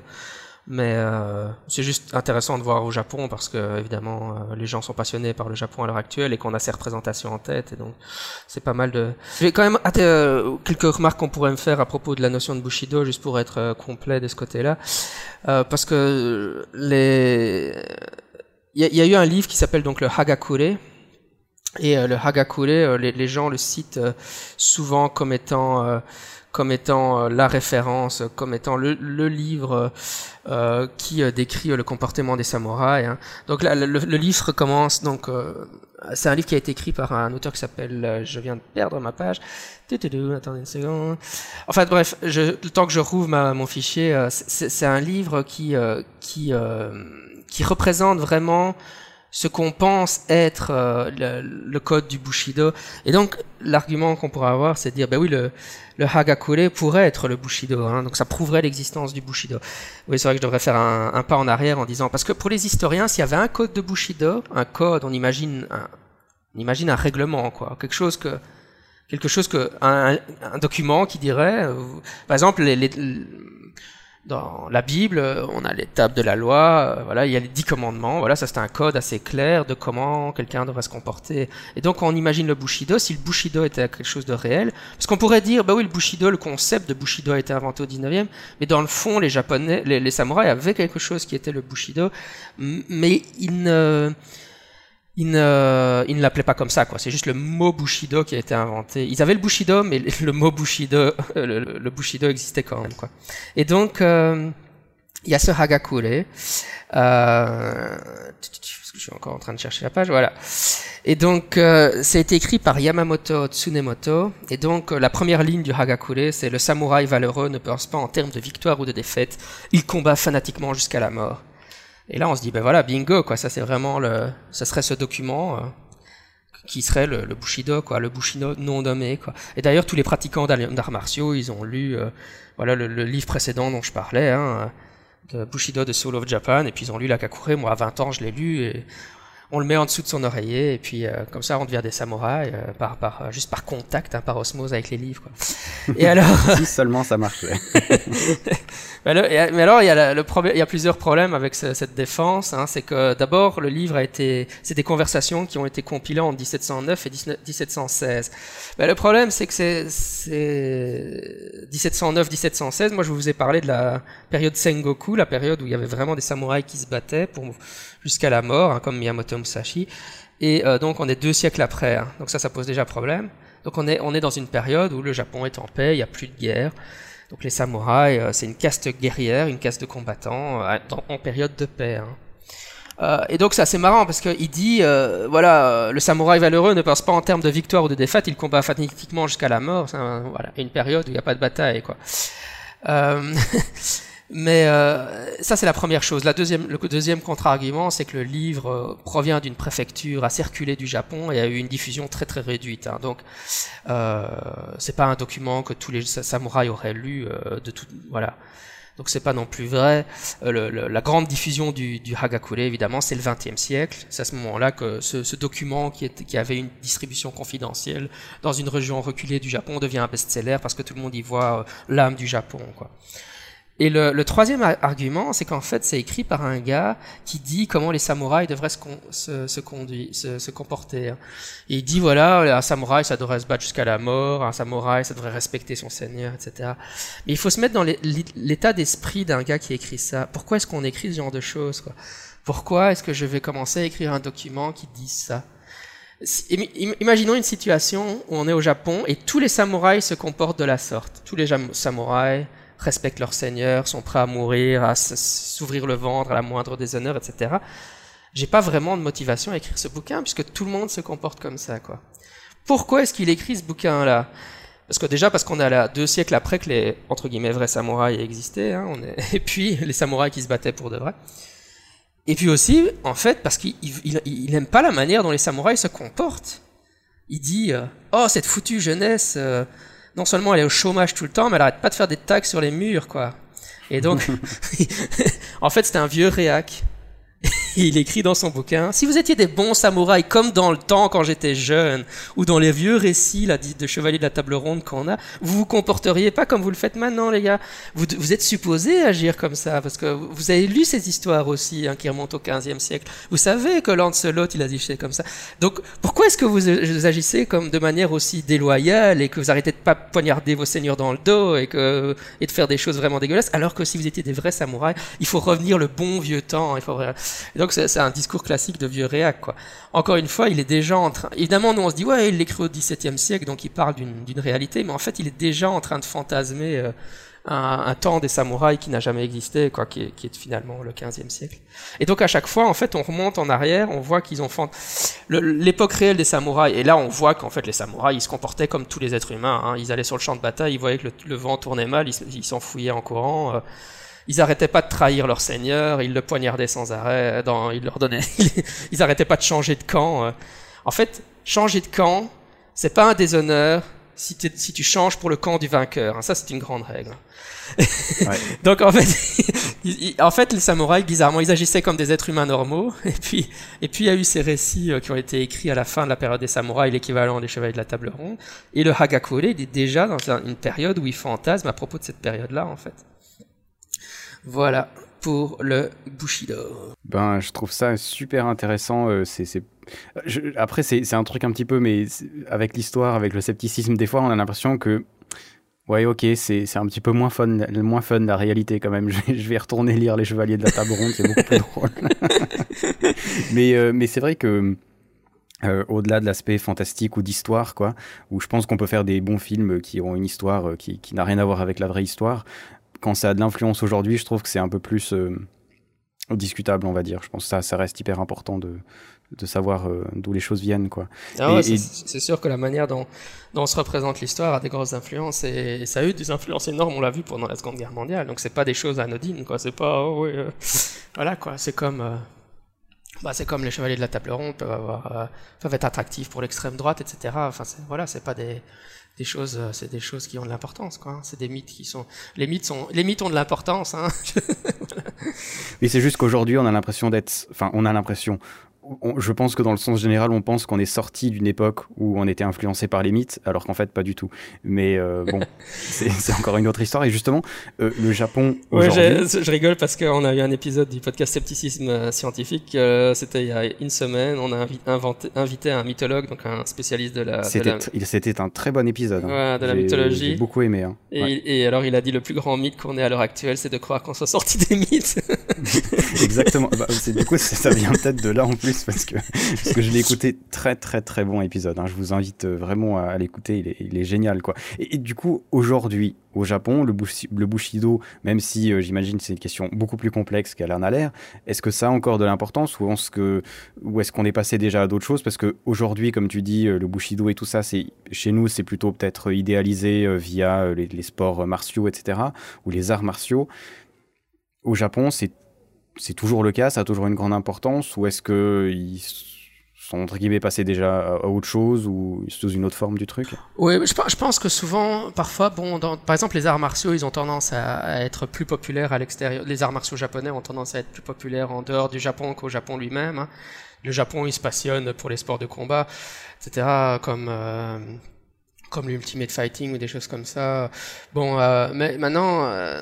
Mais euh, c'est juste intéressant de voir au Japon parce que évidemment euh, les gens sont passionnés par le Japon à l'heure actuelle et qu'on a ces représentations en tête et donc c'est pas mal de. Je vais quand même euh, quelques remarques qu'on pourrait me faire à propos de la notion de Bushido juste pour être euh, complet de ce côté-là parce que les il y, y, a eu un livre qui s'appelle donc le Hagakure et le Hagakure les, les, gens le citent souvent comme étant comme étant euh, la référence, comme étant le, le livre euh, qui euh, décrit le comportement des samouraïs. Hein. Donc là, le, le, livre commence donc c'est un livre qui a été écrit par un auteur qui s'appelle je viens de perdre ma page. Attendez une seconde. Enfin bref, je, le temps que je rouvre ma, mon fichier, c'est un livre qui qui qui représente vraiment ce qu'on pense être le, le, code du Bushido. Et donc, l'argument qu'on pourrait avoir, c'est de dire, ben oui, le, le Hagakure pourrait être le Bushido, hein, donc ça prouverait l'existence du Bushido. Oui, c'est vrai que je devrais faire un, pas en arrière en disant, parce que pour les historiens, s'il y avait un code de Bushido, un code, on imagine un, on imagine un règlement, quoi, quelque chose que quelque chose que un, un document qui dirait, euh, par exemple, les, les dans la Bible, on a l'étape de la loi, euh, voilà, il y a les dix commandements, voilà, ça c'est un code assez clair de comment quelqu'un devrait se comporter. Et donc on imagine le Bushido, si le Bushido était quelque chose de réel, parce qu'on pourrait dire, bah oui, le Bushido, le concept de Bushido a été inventé au 19e, mais dans le fond, les Japonais, les, les samouraïs avaient quelque chose qui était le Bushido, mais ils ne il ne, il ne l'appelait pas comme ça, quoi. C'est juste le mot Bushido qui a été inventé. Ils avaient le Bushido, mais *laughs* le mot Bushido, le, Bushido existait quand même, quoi. Et donc, euh, il y a ce Hagakure. Euh, je suis encore en train de chercher la page, voilà. Et donc, euh, ça a été écrit par Yamamoto Tsunemoto. Et donc, euh, la première ligne du Hagakure, c'est le samouraï valeureux ne pense pas en termes de victoire ou de défaite. Il combat fanatiquement jusqu'à la mort. Et là, on se dit, ben voilà, bingo, quoi. Ça, c'est vraiment le, ça serait ce document euh, qui serait le, Bushido, quoi, le Bushido non nommé, quoi. Et d'ailleurs, tous les pratiquants d'arts martiaux, ils ont lu, euh, voilà, le, livre précédent dont je parlais, hein, de Bushido, The Soul of Japan, et puis ils ont lu la Kakure. Moi, à 20 ans, je l'ai lu, et on le met en dessous de son oreiller et puis euh, comme ça on devient des samouraïs euh, par, par, euh, juste par contact, hein, par osmose avec les livres. Quoi. *laughs*
Et alors *laughs* Si *laughs* seulement ça marchait.
mais, alors il y, a le problème, il y a plusieurs problèmes avec cette défense. Hein, c'est que d'abord le livre a été, c'est des conversations qui ont été compilées en 1709 et 1716. Mais le problème c'est que c'est 1709-1716. Moi je vous ai parlé de la période Sengoku, la période où il y avait vraiment des samouraïs qui se battaient pour jusqu'à la mort, hein, comme Miyamoto Musashi. Et euh, donc on est deux siècles après, hein. donc ça, ça pose déjà problème. Donc on est, on est dans une période où le Japon est en paix, il n'y a plus de guerre. Donc les samouraïs, euh, c'est une caste guerrière, une caste de combattants euh, en période de paix. Hein. Et donc c'est assez marrant parce qu'il dit, voilà, le samouraï valeureux ne pense pas en termes de victoire ou de défaite, il combat fanatiquement jusqu'à la mort. voilà, une période où il n'y a pas de bataille, quoi. *laughs* Mais euh, ça, c'est la première chose. La deuxième, le deuxième contre-argument, c'est que le livre euh, provient d'une préfecture à circuler du Japon et a eu une diffusion très très réduite. Hein. Donc, euh, c'est pas un document que tous les samouraïs auraient lu euh, de tout. Voilà. Donc c'est pas non plus vrai. Euh, le, la grande diffusion du, du Hagakure, évidemment, c'est le XXe siècle. C'est à ce moment-là que ce, ce document qui, est, qui, avait une distribution confidentielle dans une région reculée du Japon devient un best-seller parce que tout le monde y voit l'âme du Japon. Quoi. Et le, troisième argument, c'est qu'en fait, c'est écrit par un gars qui dit comment les samouraïs devraient se, se, conduire, se, se comporter. Et il dit, voilà, un samouraï, ça devrait se battre jusqu'à la mort, un samouraï, ça devrait respecter son seigneur, etc. Mais il faut se mettre dans l'état d'esprit d'un gars qui écrit ça. Pourquoi est-ce qu'on écrit ce genre de choses quoi? Pourquoi est-ce que je vais commencer à écrire un document qui dit ça? Imaginons une situation où on est au Japon et tous les samouraïs se comportent de la sorte. Tous les samouraïs respectent leur seigneur, sont prêts à mourir, à s'ouvrir le ventre à la moindre déshonneur, etc. J'ai pas vraiment de motivation à écrire ce bouquin puisque tout le monde se comporte comme ça, quoi. Pourquoi est-ce qu'il écrit ce bouquin-là? Parce que déjà parce qu'on est là deux siècles après que les entre guillemets vrais samouraïs existaient, hein, *laughs* et puis les samouraïs qui se battaient pour de vrai. Et puis aussi, en fait, parce qu'il il, aime pas la manière dont les samouraïs se comportent. Il dit euh, Oh, cette foutue jeunesse, euh, non seulement elle est au chômage tout le temps, mais elle arrête pas de faire des tags sur les murs, quoi. Et donc, *laughs* *laughs* en fait, c'était un vieux réac il écrit dans son bouquin Si vous étiez des bons samouraïs comme dans le temps quand j'étais jeune, ou dans les vieux récits là, de Chevalier de la Table Ronde qu'on a, vous vous comporteriez pas comme vous le faites maintenant, les gars. Vous, êtes supposés agir comme ça, parce que vous avez lu ces histoires aussi hein, qui remontent au 15e siècle. Vous savez que Lancelot, il agissait comme ça. Donc pourquoi est-ce que vous, agissez comme de manière aussi déloyale et que vous arrêtez de pas poignarder vos seigneurs dans le dos et, que, et de faire des choses vraiment dégueulasses, alors que si vous étiez des vrais samouraïs, il faut revenir le bon vieux temps. Il faut donc c'est un discours classique de vieux réac, quoi. Encore une fois, il est déjà en train. Évidemment, nous on se dit ouais, il l'écrit au XVIIe siècle, donc il parle d'une réalité, mais en fait, il est déjà en train de fantasmer euh, un, temps des samouraïs qui n'a jamais existé, quoi, qui est, finalement le XVe siècle. Et donc à chaque fois, en fait, on remonte en arrière, on voit qu'ils ont l'époque réelle des samouraïs. Et là, on voit qu'en fait, les samouraïs, ils se comportaient comme tous les êtres humains. Hein. Ils allaient sur le champ de bataille, ils voyaient que le, vent tournait mal, ils s'enfouillaient en courant. Euh, ils arrêtaient pas de trahir leur seigneur, ils le poignardaient sans arrêt, dans, ils leur donnaient, *laughs* ils arrêtaient pas de changer de camp. Euh. En fait, changer de camp, c'est pas un déshonneur si, si tu changes pour le camp du vainqueur. Hein. Ça, c'est une grande règle. *laughs* Donc en fait, *laughs* en fait, les samouraïs, bizarrement, ils agissaient comme des êtres humains normaux. Et puis, et puis il y a eu ces récits euh, qui ont été écrits à la fin de la période des samouraïs, l'équivalent des chevaliers de la table ronde. Et le Hagakure, il est déjà dans une période où il fantasme à propos de cette période-là, en fait. Voilà pour le Bushido.
Ben, je trouve ça super intéressant. Euh, c'est, Après, c'est un truc un petit peu, mais avec l'histoire, avec le scepticisme, des fois, on a l'impression que Ouais, ok, c'est un petit peu moins fun, moins fun la réalité quand même. *laughs* Je vais, retourner lire Les Chevaliers de la Table Ronde, c'est beaucoup plus *laughs* drôle. *laughs* mais euh, mais c'est vrai que euh, au-delà de l'aspect fantastique ou d'histoire, quoi, où je pense qu'on peut faire des bons films qui ont une histoire qui n'a rien à voir avec la vraie histoire quand ça a de l'influence aujourd'hui, je trouve que c'est un peu plus euh, discutable, on va dire. Je pense que ça, ça reste hyper important de, de savoir euh, d'où les choses viennent. Quoi.
Ah c'est sûr que la manière dont, dont on se représente l'histoire a des grosses influences et, ça a eu des influences énormes, on l'a vu pendant la Seconde Guerre mondiale. Donc c'est pas des choses anodines, quoi. C'est pas, oh, oui, euh, voilà, quoi. C'est comme. Bah, c'est comme les chevaliers de la table ronde peuvent, avoir, peuvent être attractifs pour l'extrême droite, etc. Enfin, voilà, c'est pas des, des choses, euh, c'est des choses qui ont de l'importance, quoi. C'est des mythes qui sont, les mythes sont, les mythes ont de l'importance, hein. *laughs*
Mais c'est juste qu'aujourd'hui, on a l'impression d'être, enfin, on a l'impression, je pense que dans le sens général, on pense qu'on est sorti d'une époque où on était influencé par les mythes, alors qu'en fait, pas du tout. Mais euh, bon, *laughs* c'est encore une autre histoire. Et justement, euh, le Japon.
Ouais, je rigole parce qu'on a eu un épisode du podcast Scepticisme euh, scientifique. C'était il y a une semaine. On a invité un mythologue, donc un spécialiste de la.
C'était un très bon épisode.
Hein. de la mythologie.
J'ai beaucoup aimé. Hein.
Et, et, alors, il a dit le plus grand mythe qu'on ait à l'heure actuelle, c'est de croire qu'on soit sorti des mythes. *laughs*
Exactement. Bah, du coup, ça vient peut-être de là en plus *laughs* parce que, je l'ai écouté. Très, très, très bon épisode. Hein. Je vous invite euh, vraiment à, l'écouter. Il est, est, génial, quoi. Et, du coup, aujourd'hui, au Japon, le, Bushido, même si euh, j'imagine c'est une question beaucoup plus complexe qu'elle en a l'air, est-ce que ça a encore de l'importance ou est-ce que, ou est-ce qu'on est passé déjà à d'autres choses? Parce que aujourd'hui, comme tu dis, euh, le Bushido et tout ça, chez nous, c'est plutôt peut-être idéalisé via les, les sports martiaux, etc., ou les arts martiaux. Au Japon, c'est c'est toujours le cas, ça a toujours une grande importance, ou est-ce qu'ils sont entre guillemets passés déjà à autre chose ou sous une autre forme du truc?
Oui, je, pense que souvent, parfois, bon, par exemple, les arts martiaux, ils ont tendance à, être plus populaires à l'extérieur. Les arts martiaux japonais ont tendance à être plus populaires en dehors du Japon qu'au Japon lui-même. Hein. Le Japon, il se passionne pour les sports de combat, etc., comme euh, comme l'Ultimate Fighting ou des choses comme ça. Bon, euh, mais maintenant, euh,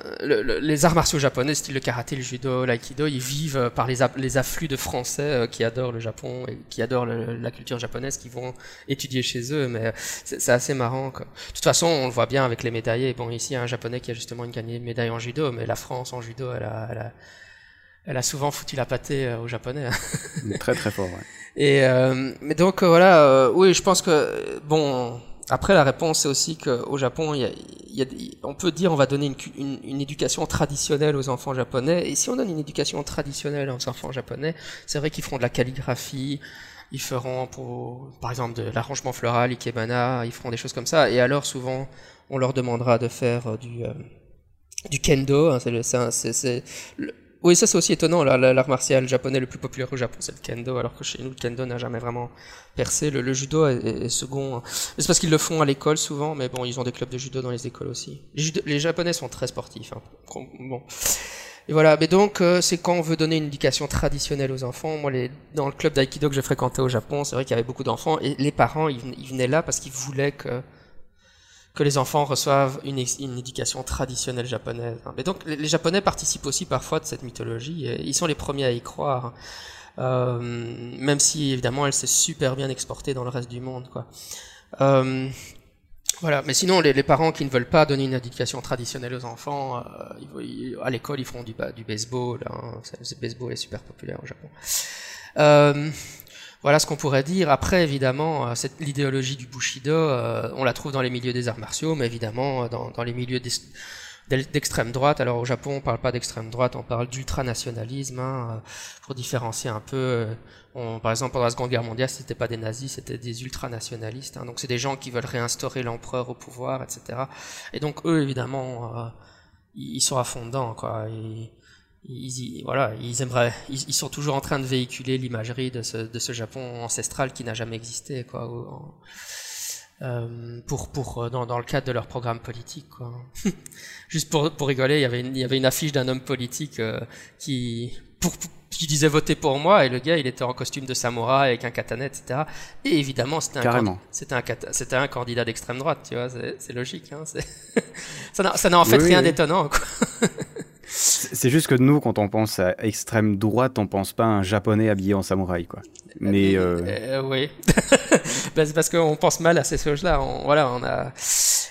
les arts martiaux japonais, style le karaté, le judo, l'aïkido, ils vivent par les, les afflux de Français euh, qui adorent le Japon et qui adorent la culture japonaise, qui vont étudier chez eux. Mais c'est assez marrant. Quoi. De toute façon, on le voit bien avec les médaillés. Bon, ici, il y a un Japonais qui a justement gagné une médaille en judo, mais la France en judo, elle a, elle a elle a souvent foutu la pâtée aux Japonais.
Hein. très très fort. Ouais.
Et mais donc voilà, oui, je pense que bon, après, la réponse, c'est aussi qu'au Japon, il y a, on peut dire on va donner une, une, éducation traditionnelle aux enfants japonais. Et si on donne une éducation traditionnelle aux enfants japonais, c'est vrai qu'ils feront de la calligraphie, ils feront, pour, par exemple, de l'arrangement floral, ikebana, ils feront des choses comme ça. Et alors, souvent, on leur demandera de faire du, euh, du kendo. Hein, c'est oui, ça c'est aussi étonnant. L'art martial japonais le plus populaire au Japon, c'est le kendo, alors que chez nous, le kendo n'a jamais vraiment percé. Le, judo est, second. C'est parce qu'ils le font à l'école souvent, mais bon, ils ont des clubs de judo dans les écoles aussi. Les, Japonais sont très sportifs. Hein. Bon. Et voilà, mais donc euh, c'est quand on veut donner une éducation traditionnelle aux enfants. Moi, les, dans le club d'aïkido que j'ai fréquenté au Japon, c'est vrai qu'il y avait beaucoup d'enfants et les parents, ils venaient là parce qu'ils voulaient que que les enfants reçoivent une, éducation traditionnelle japonaise. Mais donc les, Japonais participent aussi parfois de cette mythologie. Et ils sont les premiers à y croire. Euh, même si évidemment elle s'est super bien exportée dans le reste du monde. Euh, voilà, mais sinon les, parents qui ne veulent pas donner une éducation traditionnelle aux enfants, euh, à l'école ils feront du, du baseball. Hein, le baseball est super populaire au Japon. Voilà ce qu'on pourrait dire. Après, évidemment, euh, l'idéologie du Bushido, euh, on la trouve dans les milieux des arts martiaux, mais évidemment euh, dans, les milieux d'extrême droite. Alors au Japon, on parle pas d'extrême droite, on parle d'ultranationalisme, hein, pour différencier un peu. Par exemple, pendant la Seconde Guerre mondiale, c'était pas des nazis, c'était des ultranationalistes. Hein, donc c'est des gens qui veulent réinstaurer l'empereur au pouvoir, etc. Et donc eux, évidemment, ils sont à fond quoi. Ils, voilà, ils aimeraient, ils, sont toujours en train de véhiculer l'imagerie de ce, de ce Japon ancestral qui n'a jamais existé, quoi. Euh, pour, pour euh, dans, dans, le cadre de leur programme politique, quoi. *laughs* Juste pour, pour rigoler, il y avait une, il y avait une affiche d'un homme politique euh, qui, pour, qui disait voter pour moi, et le gars, il était en costume de samouraï avec un katana, etc. Et évidemment, c'était un, c'était un, c'était un candidat d'extrême droite, tu vois, c'est logique, hein, *laughs* ça n'a en fait rien d'étonnant, quoi. *laughs*
C'est juste que nous, quand on pense à extrême droite, on pense pas à un japonais habillé en samouraï, quoi.
Mais euh... euh oui, *laughs* bah, c'est parce qu'on pense mal à ces choses-là. On, voilà, on a.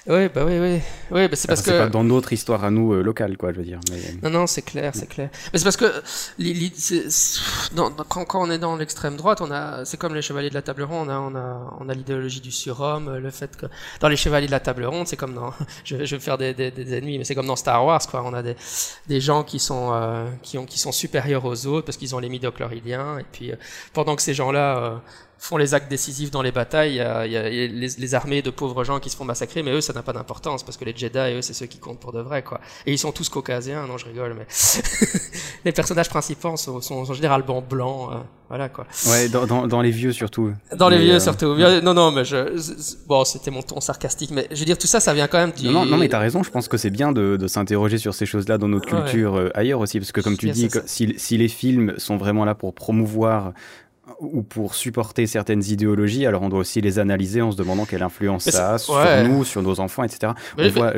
Oui, bah oui, oui, oui. Bah, c'est parce que.
Pas dans notre histoire à nous euh, locale, quoi, je veux dire. Mais...
Non, non, c'est clair, c'est clair. Mais c'est parce que dans, quand, quand, on est dans l'extrême droite, on a, c'est comme les chevaliers de la table ronde. Hein, on a, on a l'idéologie du surhomme, le fait que dans les chevaliers de la table ronde, c'est comme dans. *laughs* je, vais, je vais faire des, des, des, ennemis, mais c'est comme dans Star Wars, quoi. On a des, des gens qui sont, euh, qui ont, qui sont supérieurs aux autres parce qu'ils ont les midochloridiens, et puis euh, pendant que ces gens-là euh, font les actes décisifs dans les batailles, il y a, les, armées de pauvres gens qui se font massacrer, mais eux, ça n'a pas d'importance, parce que les Jedi, eux, c'est ceux qui comptent pour de vrai, quoi. Et ils sont tous caucasiens, non, je rigole, mais *laughs* les personnages principaux sont, sont, sont généralement blancs, euh, voilà, quoi.
Ouais, dans, dans, dans, les vieux, surtout.
Dans les vieux, euh, surtout. Non, non, mais je, bon, c'était mon ton sarcastique, mais je veux dire, tout ça, ça vient quand même
du... Non, non, mais t'as raison, je pense que c'est bien de, de s'interroger sur ces choses-là dans notre culture euh, ailleurs aussi, parce que comme tu dis, si, si les films sont vraiment là pour promouvoir ou pour supporter certaines idéologies, alors on doit aussi les analyser en se demandant quelle influence ça a sur nous, sur nos enfants, etc. on voit,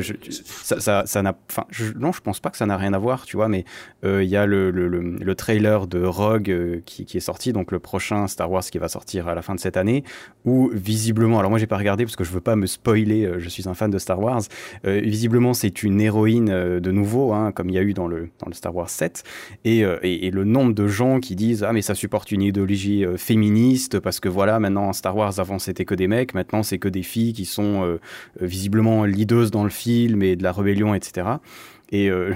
ça, ça, ça n'a, enfin, non, je pense pas que ça n'a rien à voir, tu vois, mais il y a le, le, le, trailer de Rogue qui, qui, est sorti, donc le prochain Star Wars qui va sortir à la fin de cette année, où visiblement, alors moi j'ai pas regardé parce que je veux pas me spoiler, je suis un fan de Star Wars, visiblement c'est une héroïne de nouveau, hein, comme il y a eu dans le, dans le Star Wars 7, et, et, et le nombre de gens qui disent ah mais ça supporte une idéologie euh, féministe parce que voilà maintenant Star Wars avant c'était que des mecs maintenant c'est que des filles qui sont euh, visiblement leaders dans le film et de la rébellion etc et euh,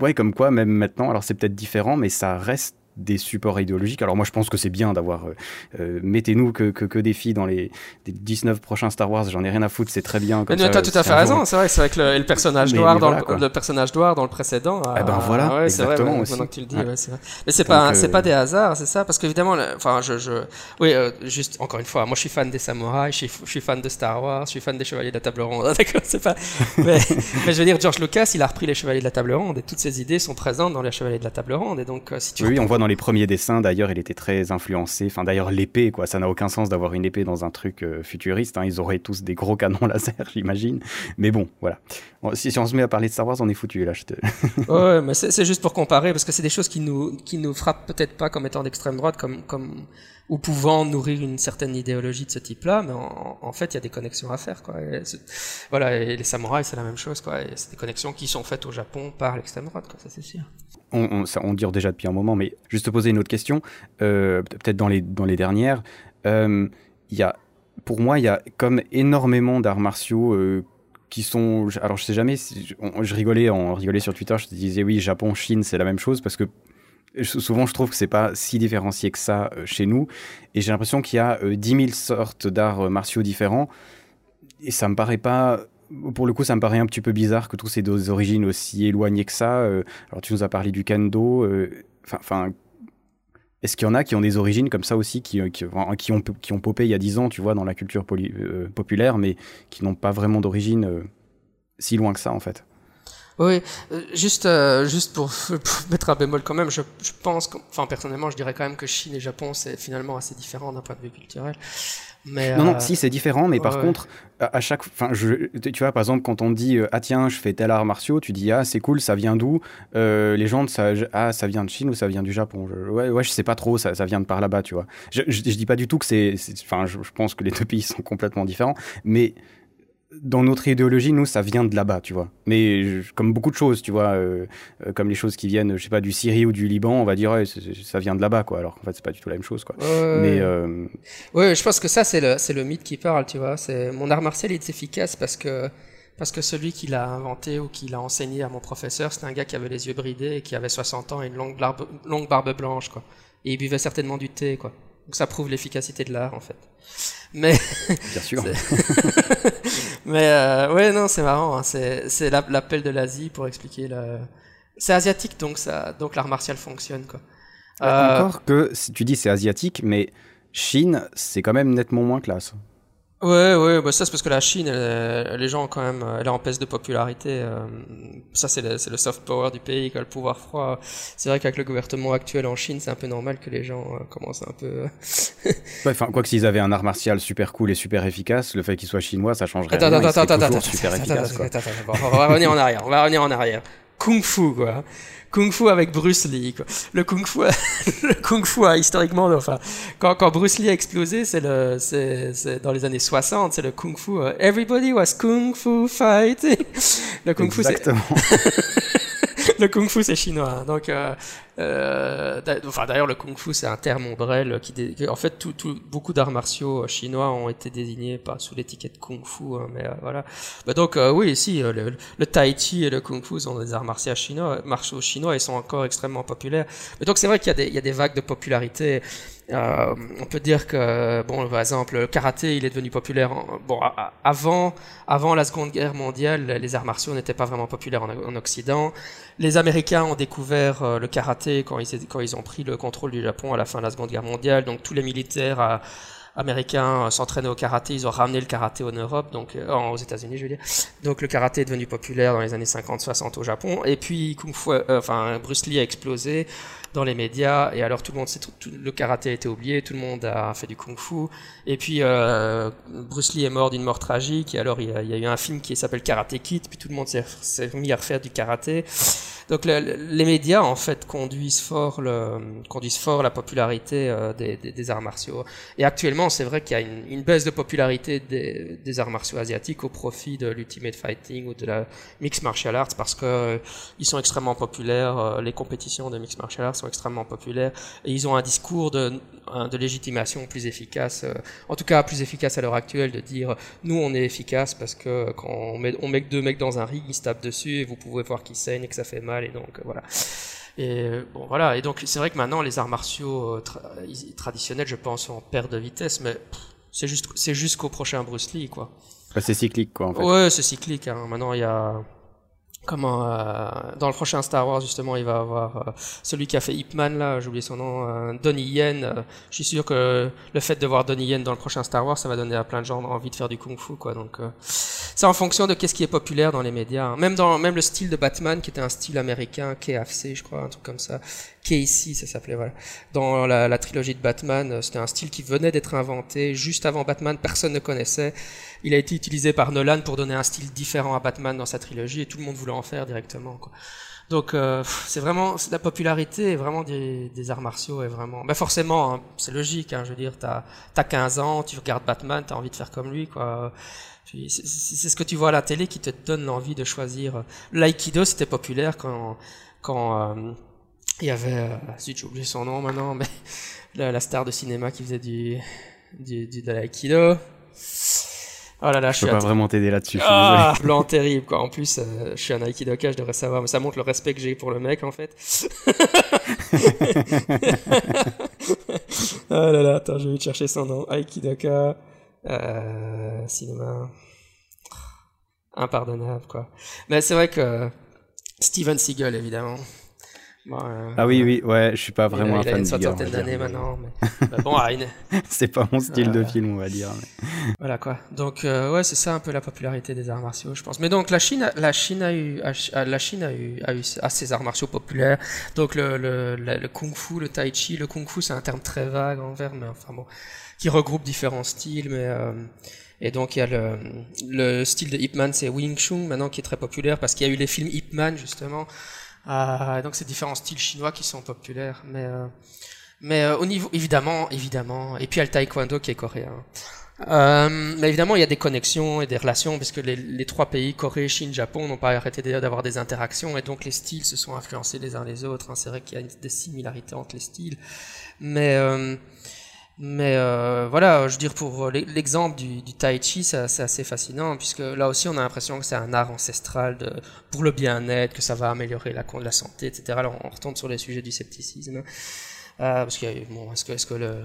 ouais comme quoi même maintenant alors c'est peut-être différent mais ça reste des supports idéologiques. Alors moi je pense que c'est bien d'avoir euh, euh, mettez-nous que, que, des filles dans les, 19 prochains Star Wars, j'en ai rien à foutre, c'est très bien.
Comme mais tu as tout à fait raison, c'est vrai, c'est vrai que le, personnage noir dans le, personnage noir dans le précédent.
Eh ben voilà, ouais, exactement vrai, aussi.
que tu le dis, Mais c'est pas c'est pas euh, des hasards, c'est ça, parce qu'évidemment, enfin je, je oui juste encore une fois, moi je suis fan des samouraïs, je suis, je suis fan de Star Wars, je suis fan des Chevaliers de la Table Ronde, *laughs* d'accord, c'est pas. mais, *laughs* mais, je veux dire, George Lucas, il a repris les Chevaliers de la Table Ronde et toutes ces idées sont présentes dans les Chevaliers de la Table Ronde et donc si tu
oui, on voit dans les premiers dessins, d'ailleurs, il était très influencé. Enfin, d'ailleurs, l'épée, quoi, ça n'a aucun sens d'avoir une épée dans un truc euh, futuriste. Hein. Ils auraient tous des gros canons *laughs* laser, j'imagine. Mais bon, voilà. Si, on se met à parler de Star Wars, on est foutu là. Je te... *laughs*
ouais, mais c'est juste pour comparer parce que c'est des choses qui nous qui nous frappent peut-être pas comme étant d'extrême droite, comme comme ou pouvant nourrir une certaine idéologie de ce type-là, mais en, fait, il y a des connexions à faire, quoi. voilà, et les samouraïs, c'est la même chose, quoi. C'est des connexions qui sont faites au Japon par l'extrême droite, quoi, ça c'est sûr
on, on, ça, on dure déjà depuis un moment, mais juste te poser une autre question, euh, peut-être dans les, dans les dernières. Euh, y a, pour moi, il y a comme énormément d'arts martiaux euh, qui sont. Alors, je sais jamais, si, je rigolais, on sur Twitter, je te disais oui, Japon, Chine, c'est la même chose parce que souvent je trouve que c'est pas si différencié que ça euh, chez nous et j'ai l'impression qu'il y a euh, 10 000 sortes d'arts martiaux différents et ça me paraît pas pour le coup, ça me paraît un petit peu bizarre que tous ces deux origines aussi éloignées que ça. Euh, alors, tu nous as parlé du kendo. Euh, enfin, est-ce qu'il y en a qui ont des origines comme ça aussi, qui, qui, ont, qui ont popé il y a dix ans, tu vois, dans la culture euh, populaire, mais qui n'ont pas vraiment d'origine si loin que ça, en fait?
Oui, juste, juste *laughs* pour, mettre un bémol quand même, je, je pense, enfin personnellement, je dirais quand même que Chine et Japon, c'est finalement assez différent d'un point de vue culturel
non, non, euh, si, c'est différent, mais par contre, à chaque. Enfin, tu vois, par exemple, quand on dit euh, Ah, tiens, je fais tel art martiaux, tu dis Ah, c'est cool, ça vient d'où? Euh, Les gens, ça, ah, ça vient de Chine ou ça vient du Japon? Ouais, ouais, je sais pas trop, ça, ça vient de par là-bas, tu vois. Je, je, dis pas du tout que c'est. Enfin, je, je pense que les deux *laughs* pays sont complètement différents, mais dans notre idéologie, nous, ça vient de là-bas, tu vois. Mais comme beaucoup de choses, tu vois, euh, euh, comme les choses qui viennent, je sais pas, du Syrie ou du Liban, on va dire, ouais, ça vient de là-bas, quoi. Alors en fait, c'est pas du tout la même chose, quoi.
Mais euh... ouais, je pense que ça, c'est le, c'est le mythe qui parle, tu vois. C'est mon art martial est efficace parce que parce que celui qui l'a inventé ou qui l'a enseigné à mon professeur, c'était un gars qui avait les yeux bridés et qui avait 60 ans et une longue barbe, longue barbe blanche, quoi. Et il buvait certainement du thé, quoi. Donc ça prouve l'efficacité de l'art, en fait. Mais
bien sûr. *laughs*
Mais euh, ouais, non, c'est marrant. Hein. C'est l'appel de l'Asie pour expliquer le. C'est asiatique, donc ça, donc l'art martial fonctionne quoi.
Euh, encore que tu dis c'est asiatique, mais Chine, c'est quand même nettement moins classe.
Ouais, ouais, bah ça c'est parce que la Chine, les gens quand même, elle est en peste de popularité. Euh, ça c'est le, le, soft power du pays, le pouvoir froid. C'est vrai qu'avec le gouvernement actuel en Chine, c'est un peu normal que les gens euh, commencent un peu. *laughs*
enfin, quoi que s'ils avaient un art martial super cool et super efficace, le fait qu'il soit chinois, ça changerait attends, rien. Attends, attends, attends, super efficace.
on va revenir en arrière. On va revenir en arrière. Kung Fu, quoi kung fu avec Bruce Lee. Quoi. Le kung fu, *laughs* le kung fu historiquement, enfin, quand, quand Bruce Lee a explosé, c'est le, c'est, dans les années 60, c'est le kung fu. Euh, everybody was kung fu fighting. *laughs* Le kung fu, c'est *laughs* le kung fu c'est chinois. Donc, euh, euh, enfin d'ailleurs le kung fu c'est un terme ombrelle qui, en fait tout, tout, beaucoup d'arts martiaux chinois ont été désignés pas sous l'étiquette kung fu, hein, mais euh, voilà. Bah, donc euh, oui, si le, le, tai chi et le kung fu sont des arts martiaux chinois, martiaux chinois, ils sont encore extrêmement populaires. Mais donc c'est vrai qu'il y y a des vagues de popularité. Euh, on peut dire que, bon, par exemple, le karaté, il est devenu populaire. bon, avant, avant la Seconde Guerre mondiale, les arts martiaux n'étaient pas vraiment populaires en, Occident. Les Américains ont découvert euh, le karaté quand ils, ont pris le contrôle du Japon à la fin de la Seconde Guerre mondiale. Donc tous les militaires euh, américains s'entraînaient au karaté, ils ont ramené le karaté en Europe, donc aux États-Unis, je veux dire. Donc le karaté est devenu populaire dans les années 50-60 au Japon. Et puis Kung Fu, enfin Bruce Lee a explosé. Dans les médias. Et alors tout le monde, sait, tout, le karaté a été oublié, tout le monde a fait du kung-fu. Et puis euh, Bruce Lee est mort d'une mort tragique. Et alors il y a, il y a eu un film qui s'appelle Karate Kid. Puis tout le monde s'est mis à refaire du karaté. Donc les médias en fait conduisent fort le, conduisent fort la popularité euh, des, des, des, arts martiaux. Et actuellement, c'est vrai qu'il y a une, une, baisse de popularité des, des, arts martiaux asiatiques au profit de l'ultimate fighting ou de la mixed martial arts parce que euh, ils sont extrêmement populaires. Euh, les compétitions de mixed martial arts sont extrêmement populaires et ils ont un discours de, de légitimation plus efficace, en tout cas plus efficace à l'heure actuelle, de dire nous on est efficace parce que quand on met, on met deux mecs dans un ring, ils se tapent dessus et vous pouvez voir qu'ils saignent et que ça fait mal et donc euh, voilà. Et bon voilà, et donc c'est vrai que maintenant les arts martiaux euh, traditionnels, je pense, sont en perte de vitesse, mais c'est juste c'est jusqu'au prochain Bruce Lee quoi.
c'est cyclique quoi en fait.
Ouais, c'est cyclique. Hein. Maintenant il y a comment euh, dans le prochain Star Wars justement il va avoir euh, celui qui a fait Ip Man là j'ai son nom euh, Donnie Yen je suis sûr que le fait de voir Donnie Yen dans le prochain Star Wars ça va donner à plein de gens envie de faire du kung fu quoi donc c'est en fonction de qu'est-ce qui est populaire dans les médias hein. même dans même le style de Batman qui était un style américain KFC je crois un truc comme ça Casey ça s'appelait voilà dans la, la trilogie de Batman c'était un style qui venait d'être inventé juste avant Batman personne ne connaissait il a été utilisé par Nolan pour donner un style différent à Batman dans sa trilogie et tout le monde voulait en faire directement. Quoi. Donc euh, c'est vraiment la popularité vraiment des, des arts martiaux est vraiment. Ben forcément, hein, c'est logique. Hein, je veux dire, t'as as 15 ans, tu regardes Batman, t'as envie de faire comme lui, quoi. C'est ce que tu vois à la télé qui te donne l'envie de choisir. L'aïkido, c'était populaire quand quand euh, il y avait, euh, j'ai oublié son nom maintenant, mais *laughs* la, la, star de cinéma qui faisait du du, du de l'aïkido.
Oh là là, je, peux pas vraiment t'aider là-dessus.
Ah, blanc terrible quoi. En plus, euh, je suis un aikidoka, je devrais savoir, mais ça montre le respect que j'ai pour le mec en fait. oh *laughs* là là, attends, je vais chercher son nom. Aikidoka, euh, cinéma, impardonnable quoi. Mais c'est vrai que Steven Seagal évidemment.
Euh, ah oui, oui, ouais, je suis pas vraiment un fan
il a
une
soixantaine d'années maintenant. Mais... *laughs* bah, bon, *laughs*
c'est pas mon style de film, on va dire. Mais... *laughs*
Voilà quoi. Donc euh, ouais, c'est ça un peu la popularité des arts martiaux, je pense. Mais donc la Chine, la Chine a eu, la Chine a eu, a eu ses arts martiaux populaires. Donc le, le, le, kung-fu, le tai chi, le kung-fu, c'est un terme très vague envers, mais enfin bon, qui regroupe différents styles, mais euh, et donc il y a le, le style de Ip Man, c'est Wing Chun maintenant qui est très populaire parce qu'il y a eu les films Ip Man justement. Euh, donc c'est différents styles chinois qui sont populaires, mais euh, mais euh, au niveau évidemment évidemment et puis il y a le taekwondo qui est coréen. Euh, mais évidemment, il y a des connexions et des relations, parce que les, trois pays, Corée, Chine, Japon, n'ont pas arrêté d'avoir des interactions, et donc les styles se sont influencés les uns les autres. Hein. C'est vrai qu'il y a des similarités entre les styles, mais euh, mais euh, voilà, je veux dire, pour l'exemple du, du, tai chi, c'est assez fascinant, puisque là aussi, on a l'impression que c'est un art ancestral de, pour le bien-être, que ça va améliorer la, la santé, etc. Alors, on retombe sur les sujets du scepticisme. Euh, parce que, bon, est-ce que, est-ce que le,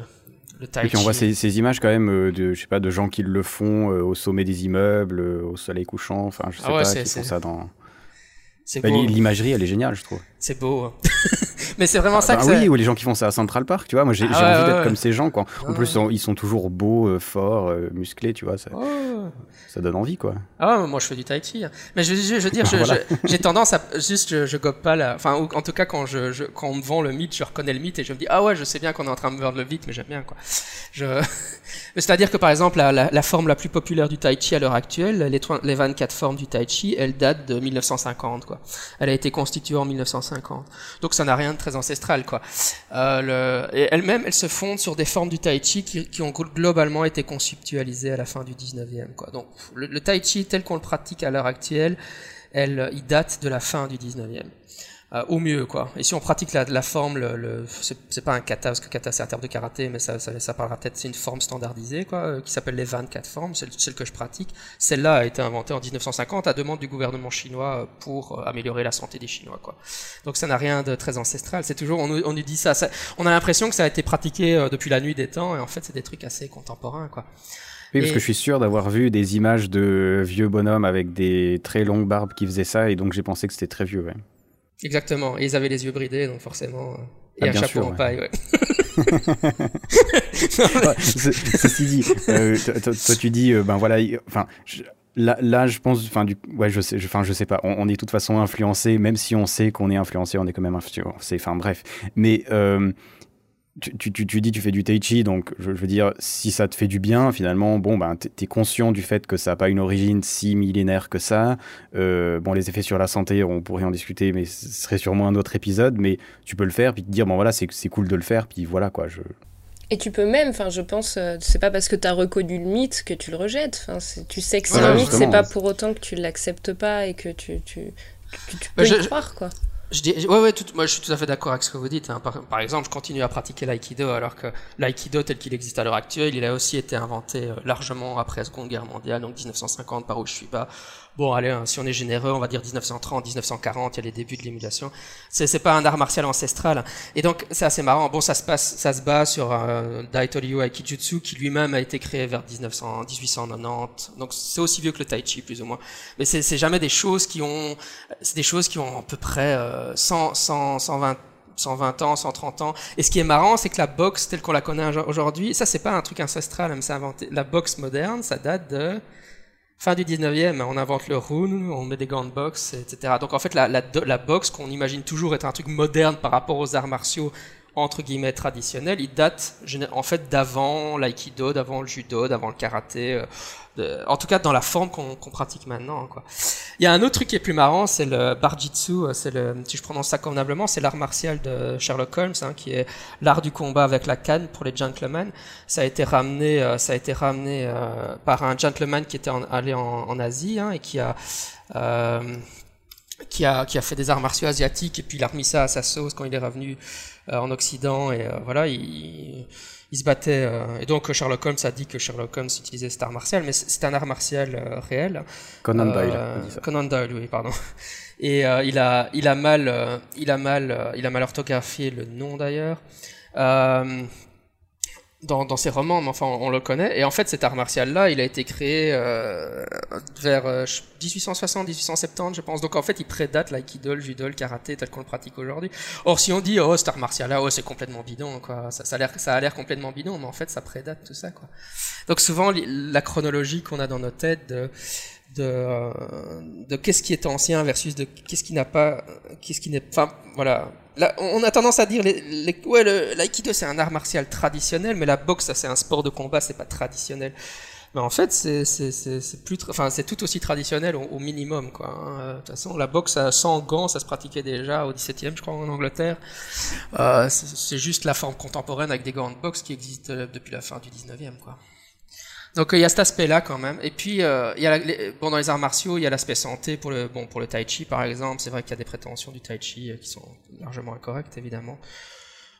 le tai
Et puis on voit ces, ces, images quand même euh, de, je sais pas, de gens qui le font euh, au sommet des immeubles, euh, au soleil couchant, enfin, je sais ah ouais, pas, qui font ça dans... Bah, L'imagerie, elle est géniale, je trouve.
C'est beau. Hein. *laughs* mais c'est vraiment ah, ça que
oui, ou les gens qui font ça à Central Park, tu vois. Moi, j'ai ah, envie ouais, d'être ouais. comme ces gens, quoi. En plus, ils sont toujours beaux, euh, forts, euh, musclés, tu vois. Ça, ça donne envie, quoi.
Ah, moi, je fais du tai chi. Hein. Mais je, je, je veux dire, *laughs* j'ai voilà. tendance à juste, je, je gobe pas la. Enfin, en tout cas, quand je, je, quand on me vend le mythe, je reconnais le mythe et je me dis, ah ouais, je sais bien qu'on est en train de me vendre le mythe, mais j'aime bien, quoi. Je... *laughs* C'est-à-dire que, par exemple, la, la, la, forme la plus populaire du tai chi à l'heure actuelle, les, les 24 formes du tai chi, elle date de 1950, quoi. Elle a été constituée en 1950. Donc, ça n'a rien de très ancestral, quoi. Euh. Et elle-même, elle se fonde sur des formes du tai chi qui, ont globalement été conceptualisées à la fin du 19e, quoi. Donc, le, tai chi tel qu'on le pratique à l'heure actuelle, elle, il date de la fin du 19e. Euh, au mieux quoi. Et si on pratique la, la forme, le, le c'est pas un kata parce que kata c'est un terme de karaté, mais ça, ça, ça parlera peut-être c'est une forme standardisée quoi, euh, qui s'appelle les 24 formes, celle, celle que je pratique. Celle-là a été inventée en 1950 à demande du gouvernement chinois euh, pour améliorer la santé des Chinois quoi. Donc ça n'a rien de très ancestral. C'est toujours on, on nous dit ça, ça on a l'impression que ça a été pratiqué depuis la nuit des temps et en fait c'est des trucs assez contemporains quoi.
Oui, parce que je suis sûr d'avoir vu des images de vieux bonhommes avec des très longues barbes qui faisaient ça, et donc j'ai pensé que c'était très vieux. Ouais.
Exactement. Et ils avaient les yeux bridés, donc forcément. Euh, et ah, un chapeau sûr, en ouais. paille, ouais. *laughs*
ceci dit, euh, toi, tu dis, euh, ben voilà, enfin, Là, là, je pense, enfin, du, ouais, je sais, enfin, je sais pas. On, est de toute façon influencé, même si on sait qu'on est influencé, on est quand même influencé. Enfin, bref. Mais euh, tu, tu, tu, dis tu fais du tai chi, donc je, veux dire, si ça te fait du bien, finalement, bon, ben, tu es conscient du fait que ça n'a pas une origine si millénaire que ça. Euh, bon, les effets sur la santé, on pourrait en discuter, mais ce serait sûrement un autre épisode. Mais tu peux le faire, puis te dire, bon, voilà, c'est cool de le faire, puis voilà, quoi. Je...
Et tu peux même, enfin, je pense, euh, c'est pas parce que tu as reconnu le mythe que tu le rejettes. Enfin, tu sais que c'est un mythe, c'est pas pour autant que tu l'acceptes pas et que tu, tu, tu, peux bah, y croire, quoi.
Je dis, ouais, ouais, tout, moi je suis tout à fait d'accord avec ce que vous dites. Hein. Par, exemple, je continue à pratiquer l'aïkido alors que l'aïkido tel qu'il existe à l'heure actuelle, il a aussi été inventé euh, largement après la Seconde Guerre mondiale, donc 1950 par pas. Bon, allez, hein, si on est généreux, on va dire 1930, 1940, il y a les débuts de l'émulation. C'est, pas un art martial ancestral. Et donc, c'est assez marrant. Bon, ça se passe, ça se base sur un Daitoryu Aikijutsu qui lui-même a été créé vers 1900, 1890. Donc, c'est aussi vieux que le Tai Chi, plus ou moins. Mais c'est, jamais des choses qui ont, c'est des choses qui ont à peu près 100, 100, 120 120 ans, 130 ans. Et ce qui est marrant, c'est que la boxe telle qu'on la connaît aujourd'hui, ça c'est pas un truc ancestral, même c'est inventé. La boxe moderne, ça date de fin du 19e, on invente le rune, on met des gants de boxe, etc. Donc en fait, la, la, la boxe qu'on imagine toujours être un truc moderne par rapport aux arts martiaux entre guillemets traditionnels, il date en fait d'avant l'aïkido, d'avant le judo, d'avant le karaté, euh, en tout cas dans la forme qu'on pratique maintenant. Quoi. Il y a un autre truc qui est plus marrant, c'est le barjitsu, euh, c'est le, si je prononce ça convenablement, c'est l'art martial de Sherlock Holmes, hein, qui est l'art du combat avec la canne pour les gentlemen. Ça a été ramené, euh, ça a été ramené par un gentleman qui était allé en, Asie hein, et qui a qui a, qui a fait des arts martiaux asiatiques et puis il a remis ça à sa sauce quand il est revenu euh, en Occident et euh, voilà, il, il se battait. Euh, et donc Sherlock Holmes a dit que Sherlock Holmes utilisait cet art martial, mais c'est un art martial réel.
Conan Doyle.
Conan Doyle, oui, pardon. *laughs* Et il a, il a mal, il a mal, il a mal orthographié le nom d'ailleurs dans, dans ses romans, mais enfin on, le connaît. Et en fait, cet art martial-là, il a été créé euh, vers 1860-1870, euh, je pense. Donc en fait, il prédate l'aïkido, le judo, le karaté tel qu'on le pratique aujourd'hui. Or, si on dit oh cet art martial-là, oh c'est complètement bidon, quoi, ça, ça a l'air, ça a l'air complètement bidon, mais en fait, ça prédate tout ça, quoi. Donc souvent, la chronologie qu'on a dans nos têtes de de, euh, de qu'est-ce qui est ancien versus de qu'est-ce qui n'a pas, qu'est-ce qui n'est, enfin voilà on a tendance à dire, les, ouais, l'aïkido c'est un art martial traditionnel, mais la boxe c'est un sport de combat, c'est pas traditionnel. Mais en fait, c'est plus, enfin c'est tout aussi traditionnel au, minimum quoi. Hein. De toute façon, la boxe sans gants, ça se pratiquait déjà au 17e, je crois, en Angleterre. Euh, c'est juste la forme contemporaine avec des gants de boxe qui existe euh, depuis la fin du 19e quoi. Donc il y a cet aspect-là quand même. Et puis euh, y a bon dans les arts martiaux, il y a l'aspect santé pour le bon pour le tai chi par exemple. C'est vrai qu'il y a des prétentions du tai chi euh, qui sont largement incorrectes évidemment.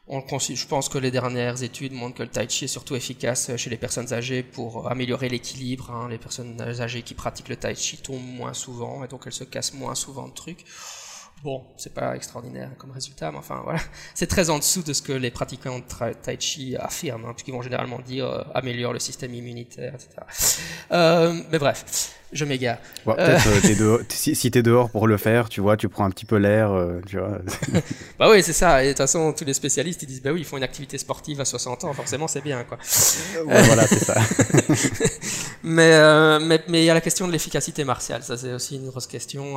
On je pense que les dernières études montrent que le tai chi est surtout efficace chez les personnes âgées pour améliorer l'équilibre. Hein. Les personnes âgées qui pratiquent le tai chi tombent moins souvent et donc elles se cassent moins souvent de trucs. Bon, c'est pas extraordinaire comme résultat, mais enfin voilà, *laughs* c'est très en dessous de ce que les pratiquants de Tai Chi affirment, hein, puisqu'ils vont généralement dire euh, améliore le système immunitaire, etc. Euh, mais bref, je m'égare.
Euh, euh, si, si tu es dehors pour le faire, tu vois, tu prends un petit peu l'air, euh, tu vois. *laughs*
bah oui, c'est ça. Et de toute façon, tous les spécialistes, ils disent, bah oui, ils font une activité sportive à 60 ans, forcément, c'est bien, quoi. *laughs*
voilà, c'est ça. *laughs*
mais mais mais il y a la question de l'efficacité martiale. Ça, c'est aussi une grosse question,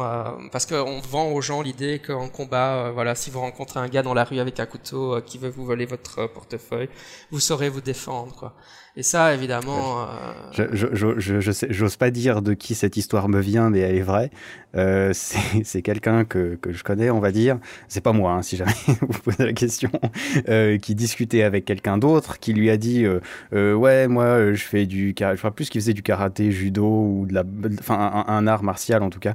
parce qu'on vend aux gens l'idée qu'en combat, voilà, si vous rencontrez un gars dans la rue avec un couteau qui veut vous voler votre portefeuille, vous saurez vous défendre, quoi. Et ça, évidemment.
Je, je, je, je sais, j'ose pas dire de qui cette histoire me vient, mais elle est vraie. Euh, *laughs* c'est quelqu'un que, je connais, on va dire. C'est pas moi, hein, si jamais *laughs* vous posez la question. Euh, qui discutait avec quelqu'un d'autre, qui lui a dit euh, ouais, moi, je fais du, je crois plus qu'il faisait du karaté, judo ou de la, enfin un, un art martial en tout cas.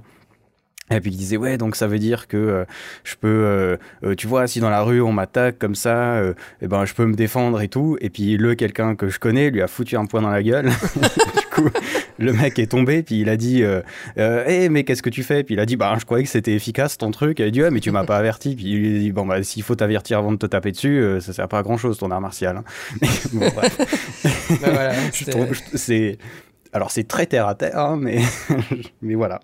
Et puis il disait ouais donc ça veut dire que je peux tu vois si dans la rue on m'attaque comme ça eh ben je peux me défendre et tout et puis le quelqu'un que je connais lui a foutu un poing dans la gueule *laughs* coup le mec est tombé puis il a dit hé mais qu'est-ce que tu fais? Puis il a dit bah je croyais que c'était efficace ton truc il a dit ouais mais tu m'as pas averti puis il lui a dit bon bah s'il faut t'avertir avant de te taper dessus ça sert pas à grand chose ton art martial hein. *laughs* bon, bref. Ben voilà, *laughs* c'est alors c'est très terre à terre hein, mais *laughs* mais voilà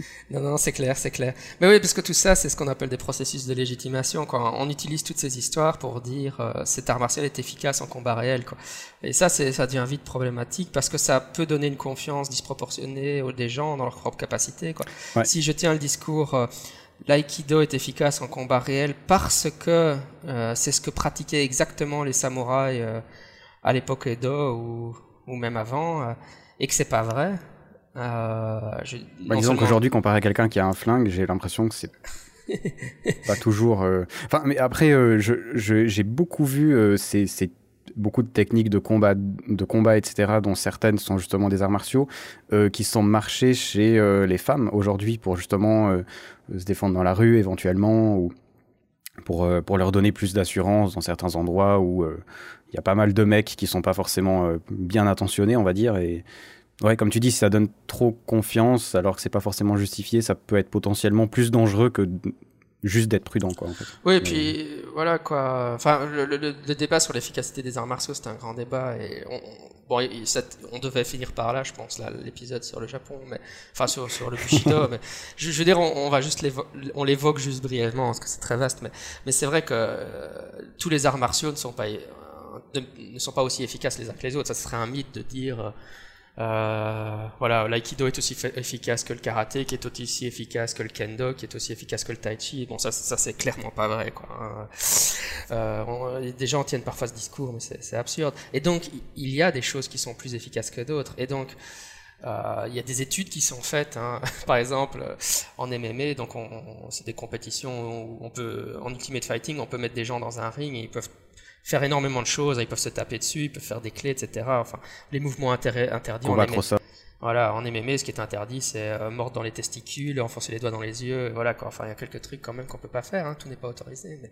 *laughs*
Non, non, c'est clair, c'est clair. Mais oui, parce que tout ça, c'est ce qu'on appelle des processus de légitimation. On utilise toutes ces histoires pour dire euh, cet art martial est efficace en combat réel. Quoi. Et ça, ça devient vite problématique parce que ça peut donner une confiance disproportionnée aux des gens dans leur propre capacité. Quoi. Si je tiens le discours euh, l'aïkido est efficace en combat réel parce que euh, c'est ce que pratiquaient exactement les samouraïs euh, à l'époque Edo ou, ou même avant, et que c'est pas vrai.
Je, bah, disons qu'aujourd'hui, comparé à quelqu'un qui a un flingue, j'ai l'impression que c'est *laughs* pas toujours. Enfin, mais après, j'ai beaucoup vu ces, ces beaucoup de techniques de combat, de combat, etc., dont certaines sont justement des arts martiaux, euh, qui sont marchés chez euh, les femmes aujourd'hui pour justement euh, se défendre dans la rue éventuellement, ou pour, pour leur donner plus d'assurance dans certains endroits où il y a pas mal de mecs qui sont pas forcément bien intentionnés, on va dire, et ouais, comme tu dis, si ça donne trop confiance alors que c'est pas forcément justifié, ça peut être potentiellement plus dangereux que juste d'être prudent quoi en fait.
Oui, et puis voilà quoi. Enfin, le, le, le débat sur l'efficacité des arts martiaux, c'était un grand débat et on, bon, on devait finir par là, je pense, là, l'épisode sur le Japon, mais enfin sur, sur le Bushido. *laughs* mais je, je, veux dire, on, on va juste on l'évoque juste brièvement parce que c'est très vaste, mais mais c'est vrai que euh, tous les arts martiaux ne sont pas euh, ne, sont pas aussi efficaces les uns que les autres. Ça serait un mythe de dire euh, euh, voilà, l'aïkido est aussi efficace que le karaté, qui est aussi efficace que le kendo, qui est aussi efficace que le tai chi. Bon, ça, ça c'est clairement pas vrai, quoi. Hein. Euh, des gens tiennent parfois ce discours, mais c'est absurde. Et donc, il y a des choses qui sont plus efficaces que d'autres. Et donc, euh, il y a des études qui sont faites, hein. *laughs* par exemple en MMA, donc c'est des compétitions où on peut, en Ultimate Fighting, on peut mettre des gens dans un ring et ils peuvent faire énormément de choses. Ils peuvent se taper dessus, ils peuvent faire des clés, etc. Enfin, les mouvements interdits.
On va ça.
Voilà, en MMA, ce qui est interdit, c'est euh, mordre dans les testicules, enfoncer les doigts dans les yeux. Voilà, quoi. Enfin, il y a quelques trucs quand même qu'on peut pas faire. Hein. Tout n'est pas autorisé. Mais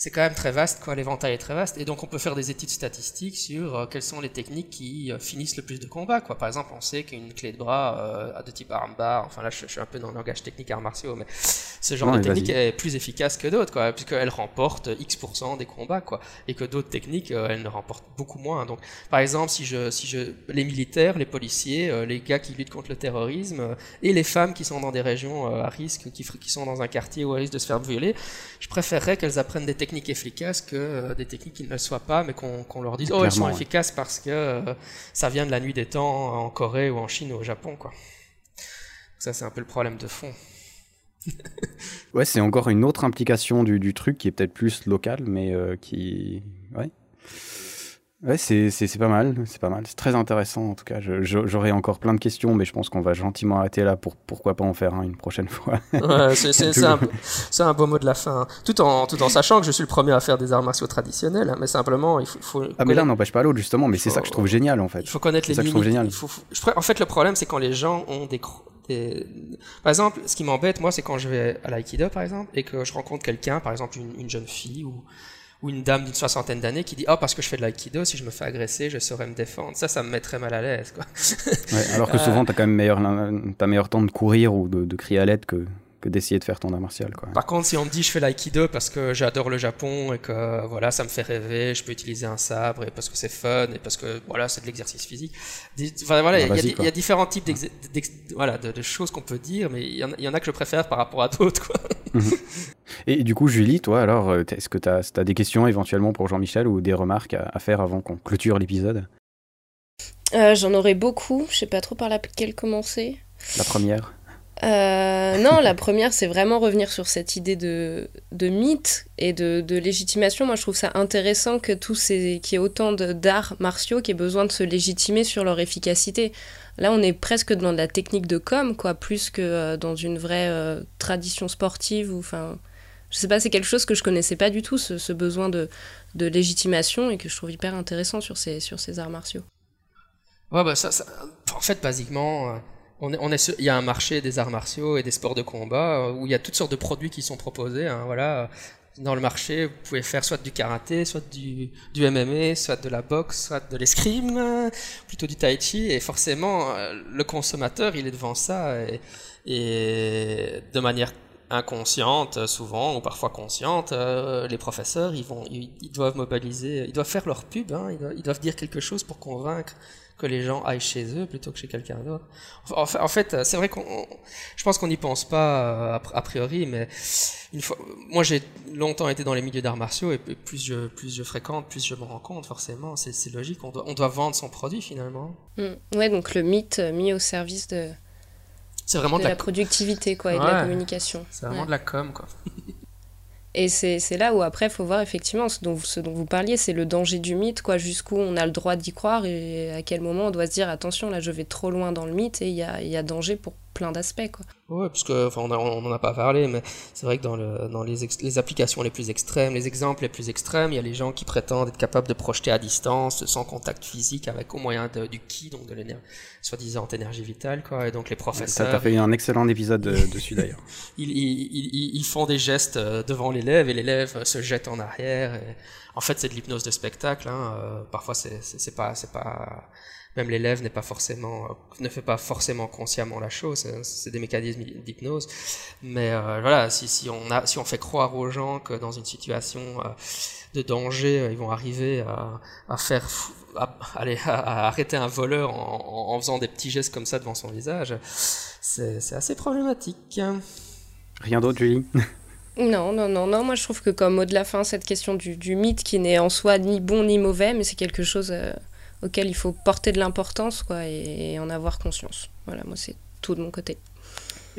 c'est quand même très vaste, quoi. L'éventail est très vaste. Et donc, on peut faire des études statistiques sur euh, quelles sont les techniques qui euh, finissent le plus de combats, quoi. Par exemple, on sait qu'une clé de bras euh, de type armbar, enfin là, je, suis un peu dans le langage technique arts martiaux, mais ce genre de technique est plus efficace que d'autres, quoi, puisqu'elle remporte X% des combats, quoi. Et que d'autres techniques, euh, elles ne remportent beaucoup moins. Donc, par exemple, si je, si je, les militaires, les policiers, les gars qui luttent contre le terrorisme, et les femmes qui sont dans des régions à risque, qui, qui sont dans un quartier où elles risquent de se faire violer, je préférerais qu'elles apprennent des techniques techniques efficaces que euh, des techniques qui ne le soient pas, mais qu'on leur dise, oh, elles sont efficaces parce que euh, ça vient de la nuit des temps en Corée ou en Chine ou au Japon, quoi. Ça, c'est un peu le problème de fond. *laughs*
ouais, c'est encore une autre implication du, du truc qui est peut-être plus local, mais euh, qui. Ouais. Ouais, c'est pas mal, c'est pas mal, c'est très intéressant en tout cas. J'aurais encore plein de questions, mais je pense qu'on va gentiment arrêter là pour pourquoi pas en faire un une prochaine fois. *laughs*
Ouais, c'est un, un, beau mot de la fin, hein. tout en tout en sachant que je suis le premier à faire des arts martiaux traditionnels, hein, mais simplement il faut. faut
ah mais l'un n'empêche pas l'autre justement, mais c'est ça que je trouve génial en fait.
Il faut connaître les limites. Que je génial. Il faut, en fait, le problème c'est quand les gens ont des, des... Par exemple, ce qui m'embête moi, c'est quand je vais à l'aïkido par exemple et que je rencontre quelqu'un, par exemple une, une jeune fille ou ou une dame d'une soixantaine d'années qui dit oh parce que je fais de l'aïkido si je me fais agresser je saurais me défendre. Ça ça me mettrait mal à l'aise quoi.
Alors que souvent tu as quand même meilleur as meilleur temps de courir ou de, de crier à l'aide que que d'essayer de faire ton art martial. Quoi.
Par contre, si on me dit je fais l'aïkido parce que j'adore le Japon et que voilà, ça me fait rêver, je peux utiliser un sabre et parce que c'est fun et parce que voilà, c'est de l'exercice physique. Enfin, voilà, il y, a différents types voilà, de, choses qu'on peut dire, mais il y, en a que je préfère par rapport à d'autres.
Mhm. Et du coup, Julie, toi, alors, euh, est-ce que tu as, as, des questions éventuellement pour Jean-Michel ou des remarques à, faire avant qu'on clôture l'épisode?
Euh, J'en aurais beaucoup. Je sais pas trop par laquelle commencer.
La première
euh, non, la première, c'est vraiment revenir sur cette idée de, de mythe et de, de, légitimation. Moi, je trouve ça intéressant que tous ces, qu'il y ait autant d'arts martiaux qui aient besoin de se légitimer sur leur efficacité. Là, on est presque dans de la technique de com, quoi, plus que euh, dans une vraie euh, tradition sportive. Ou, enfin, je sais pas, c'est quelque chose que je connaissais pas du tout, ce, besoin de, de, légitimation, et que je trouve hyper intéressant sur ces, sur ces arts martiaux.
Ouais, bah ça en fait, basiquement on est, on est, il y a un marché des arts martiaux et des sports de combat euh, où il y a toutes sortes de produits qui sont proposés. Hein, voilà, dans le marché, vous pouvez faire soit du karaté, soit du, du MMA, soit de la boxe, soit de l'escrime, plutôt du tai chi. Et forcément, euh, le consommateur, il est devant ça et, et de manière inconsciente souvent ou parfois consciente euh, les professeurs ils vont ils, doivent mobiliser ils doivent faire leur pub hein, ils, doivent, dire quelque chose pour convaincre que les gens aillent chez eux plutôt que chez quelqu'un d'autre. En, fait, c'est vrai qu'on, je pense qu'on n'y pense pas euh, a, priori, mais une fois, moi j'ai longtemps été dans les milieux d'arts martiaux et plus je, plus je fréquente, plus je me rends compte forcément, c'est logique, on doit, on doit vendre son produit finalement.
Mm. Ouais, donc le mythe mis au service de,
c'est vraiment de,
la, productivité quoi, et de la communication.
C'est vraiment de la com. Quoi.
Et c'est là où après, il faut voir effectivement ce dont, vous parliez, c'est le danger du mythe, quoi, jusqu'où on a le droit d'y croire et à quel moment on doit se dire attention, là je vais trop loin dans le mythe et il y a, y a danger pour plein d'aspects. Quoi.
Ouais, parce que, enfin, on n'en a pas parlé, mais c'est vrai que dans, le, dans les, les, applications les plus extrêmes, les exemples les plus extrêmes, il y a les gens qui prétendent être capables de projeter à distance, sans contact physique, avec au moyen du ki, donc de l'énergie, soi-disant énergie vitale, quoi. Et donc les professeurs.
Ça t'a fait un excellent épisode dessus d'ailleurs. *laughs*
ils, ils, ils, font des gestes euh, devant l'élève et l'élève se jette en arrière. Et... En fait, c'est de l'hypnose de spectacle. Hein. Euh, parfois, c'est pas, c'est pas même l'élève n'est pas forcément, euh, ne fait pas forcément consciemment la chose. Hein, c'est des mécanismes d'hypnose. Mais euh, voilà, si, si, on a, si on fait croire aux gens que dans une situation euh, de danger, ils vont arriver à, à faire, à, aller, à, arrêter un voleur en, en, faisant des petits gestes comme ça devant son visage, c'est assez problématique.
Rien d'autre, Julie? *laughs*
Non, non, non, non. Moi, je trouve que comme mot de la fin, cette question du, du mythe qui n'est en soi ni bon ni mauvais, mais c'est quelque chose auquel il faut porter de l'importance quoi, et, en avoir conscience. Voilà, moi c'est tout de mon côté.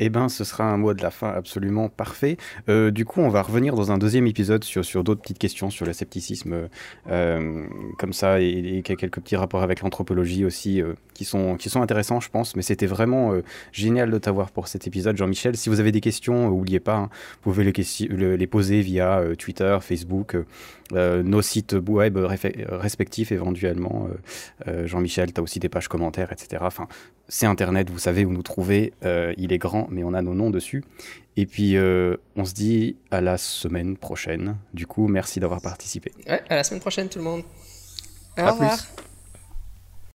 Eh ben, ce sera un mot de la fin absolument parfait. Euh, du coup, on va revenir dans un deuxième épisode sur, sur d'autres petites questions sur le scepticisme, euh, comme ça, et, quelques petits rapports avec l'anthropologie aussi, euh, qui, sont, qui sont intéressants, je pense. Mais c'était vraiment génial de t'avoir pour cet épisode, Jean-Michel. Si vous avez des questions, n'oubliez pas, hein, vous pouvez les poser via Twitter, Facebook. Euh, nos sites web respectifs éventuellement. Euh, euh, Jean-Michel, tu as aussi des pages commentaires, etc. Enfin, c'est Internet, vous savez où nous trouver. il est grand, mais on a nos noms dessus. Et puis, on se dit à la semaine prochaine. Du coup, merci d'avoir participé.
Ouais, à la semaine prochaine tout le monde.
Au revoir.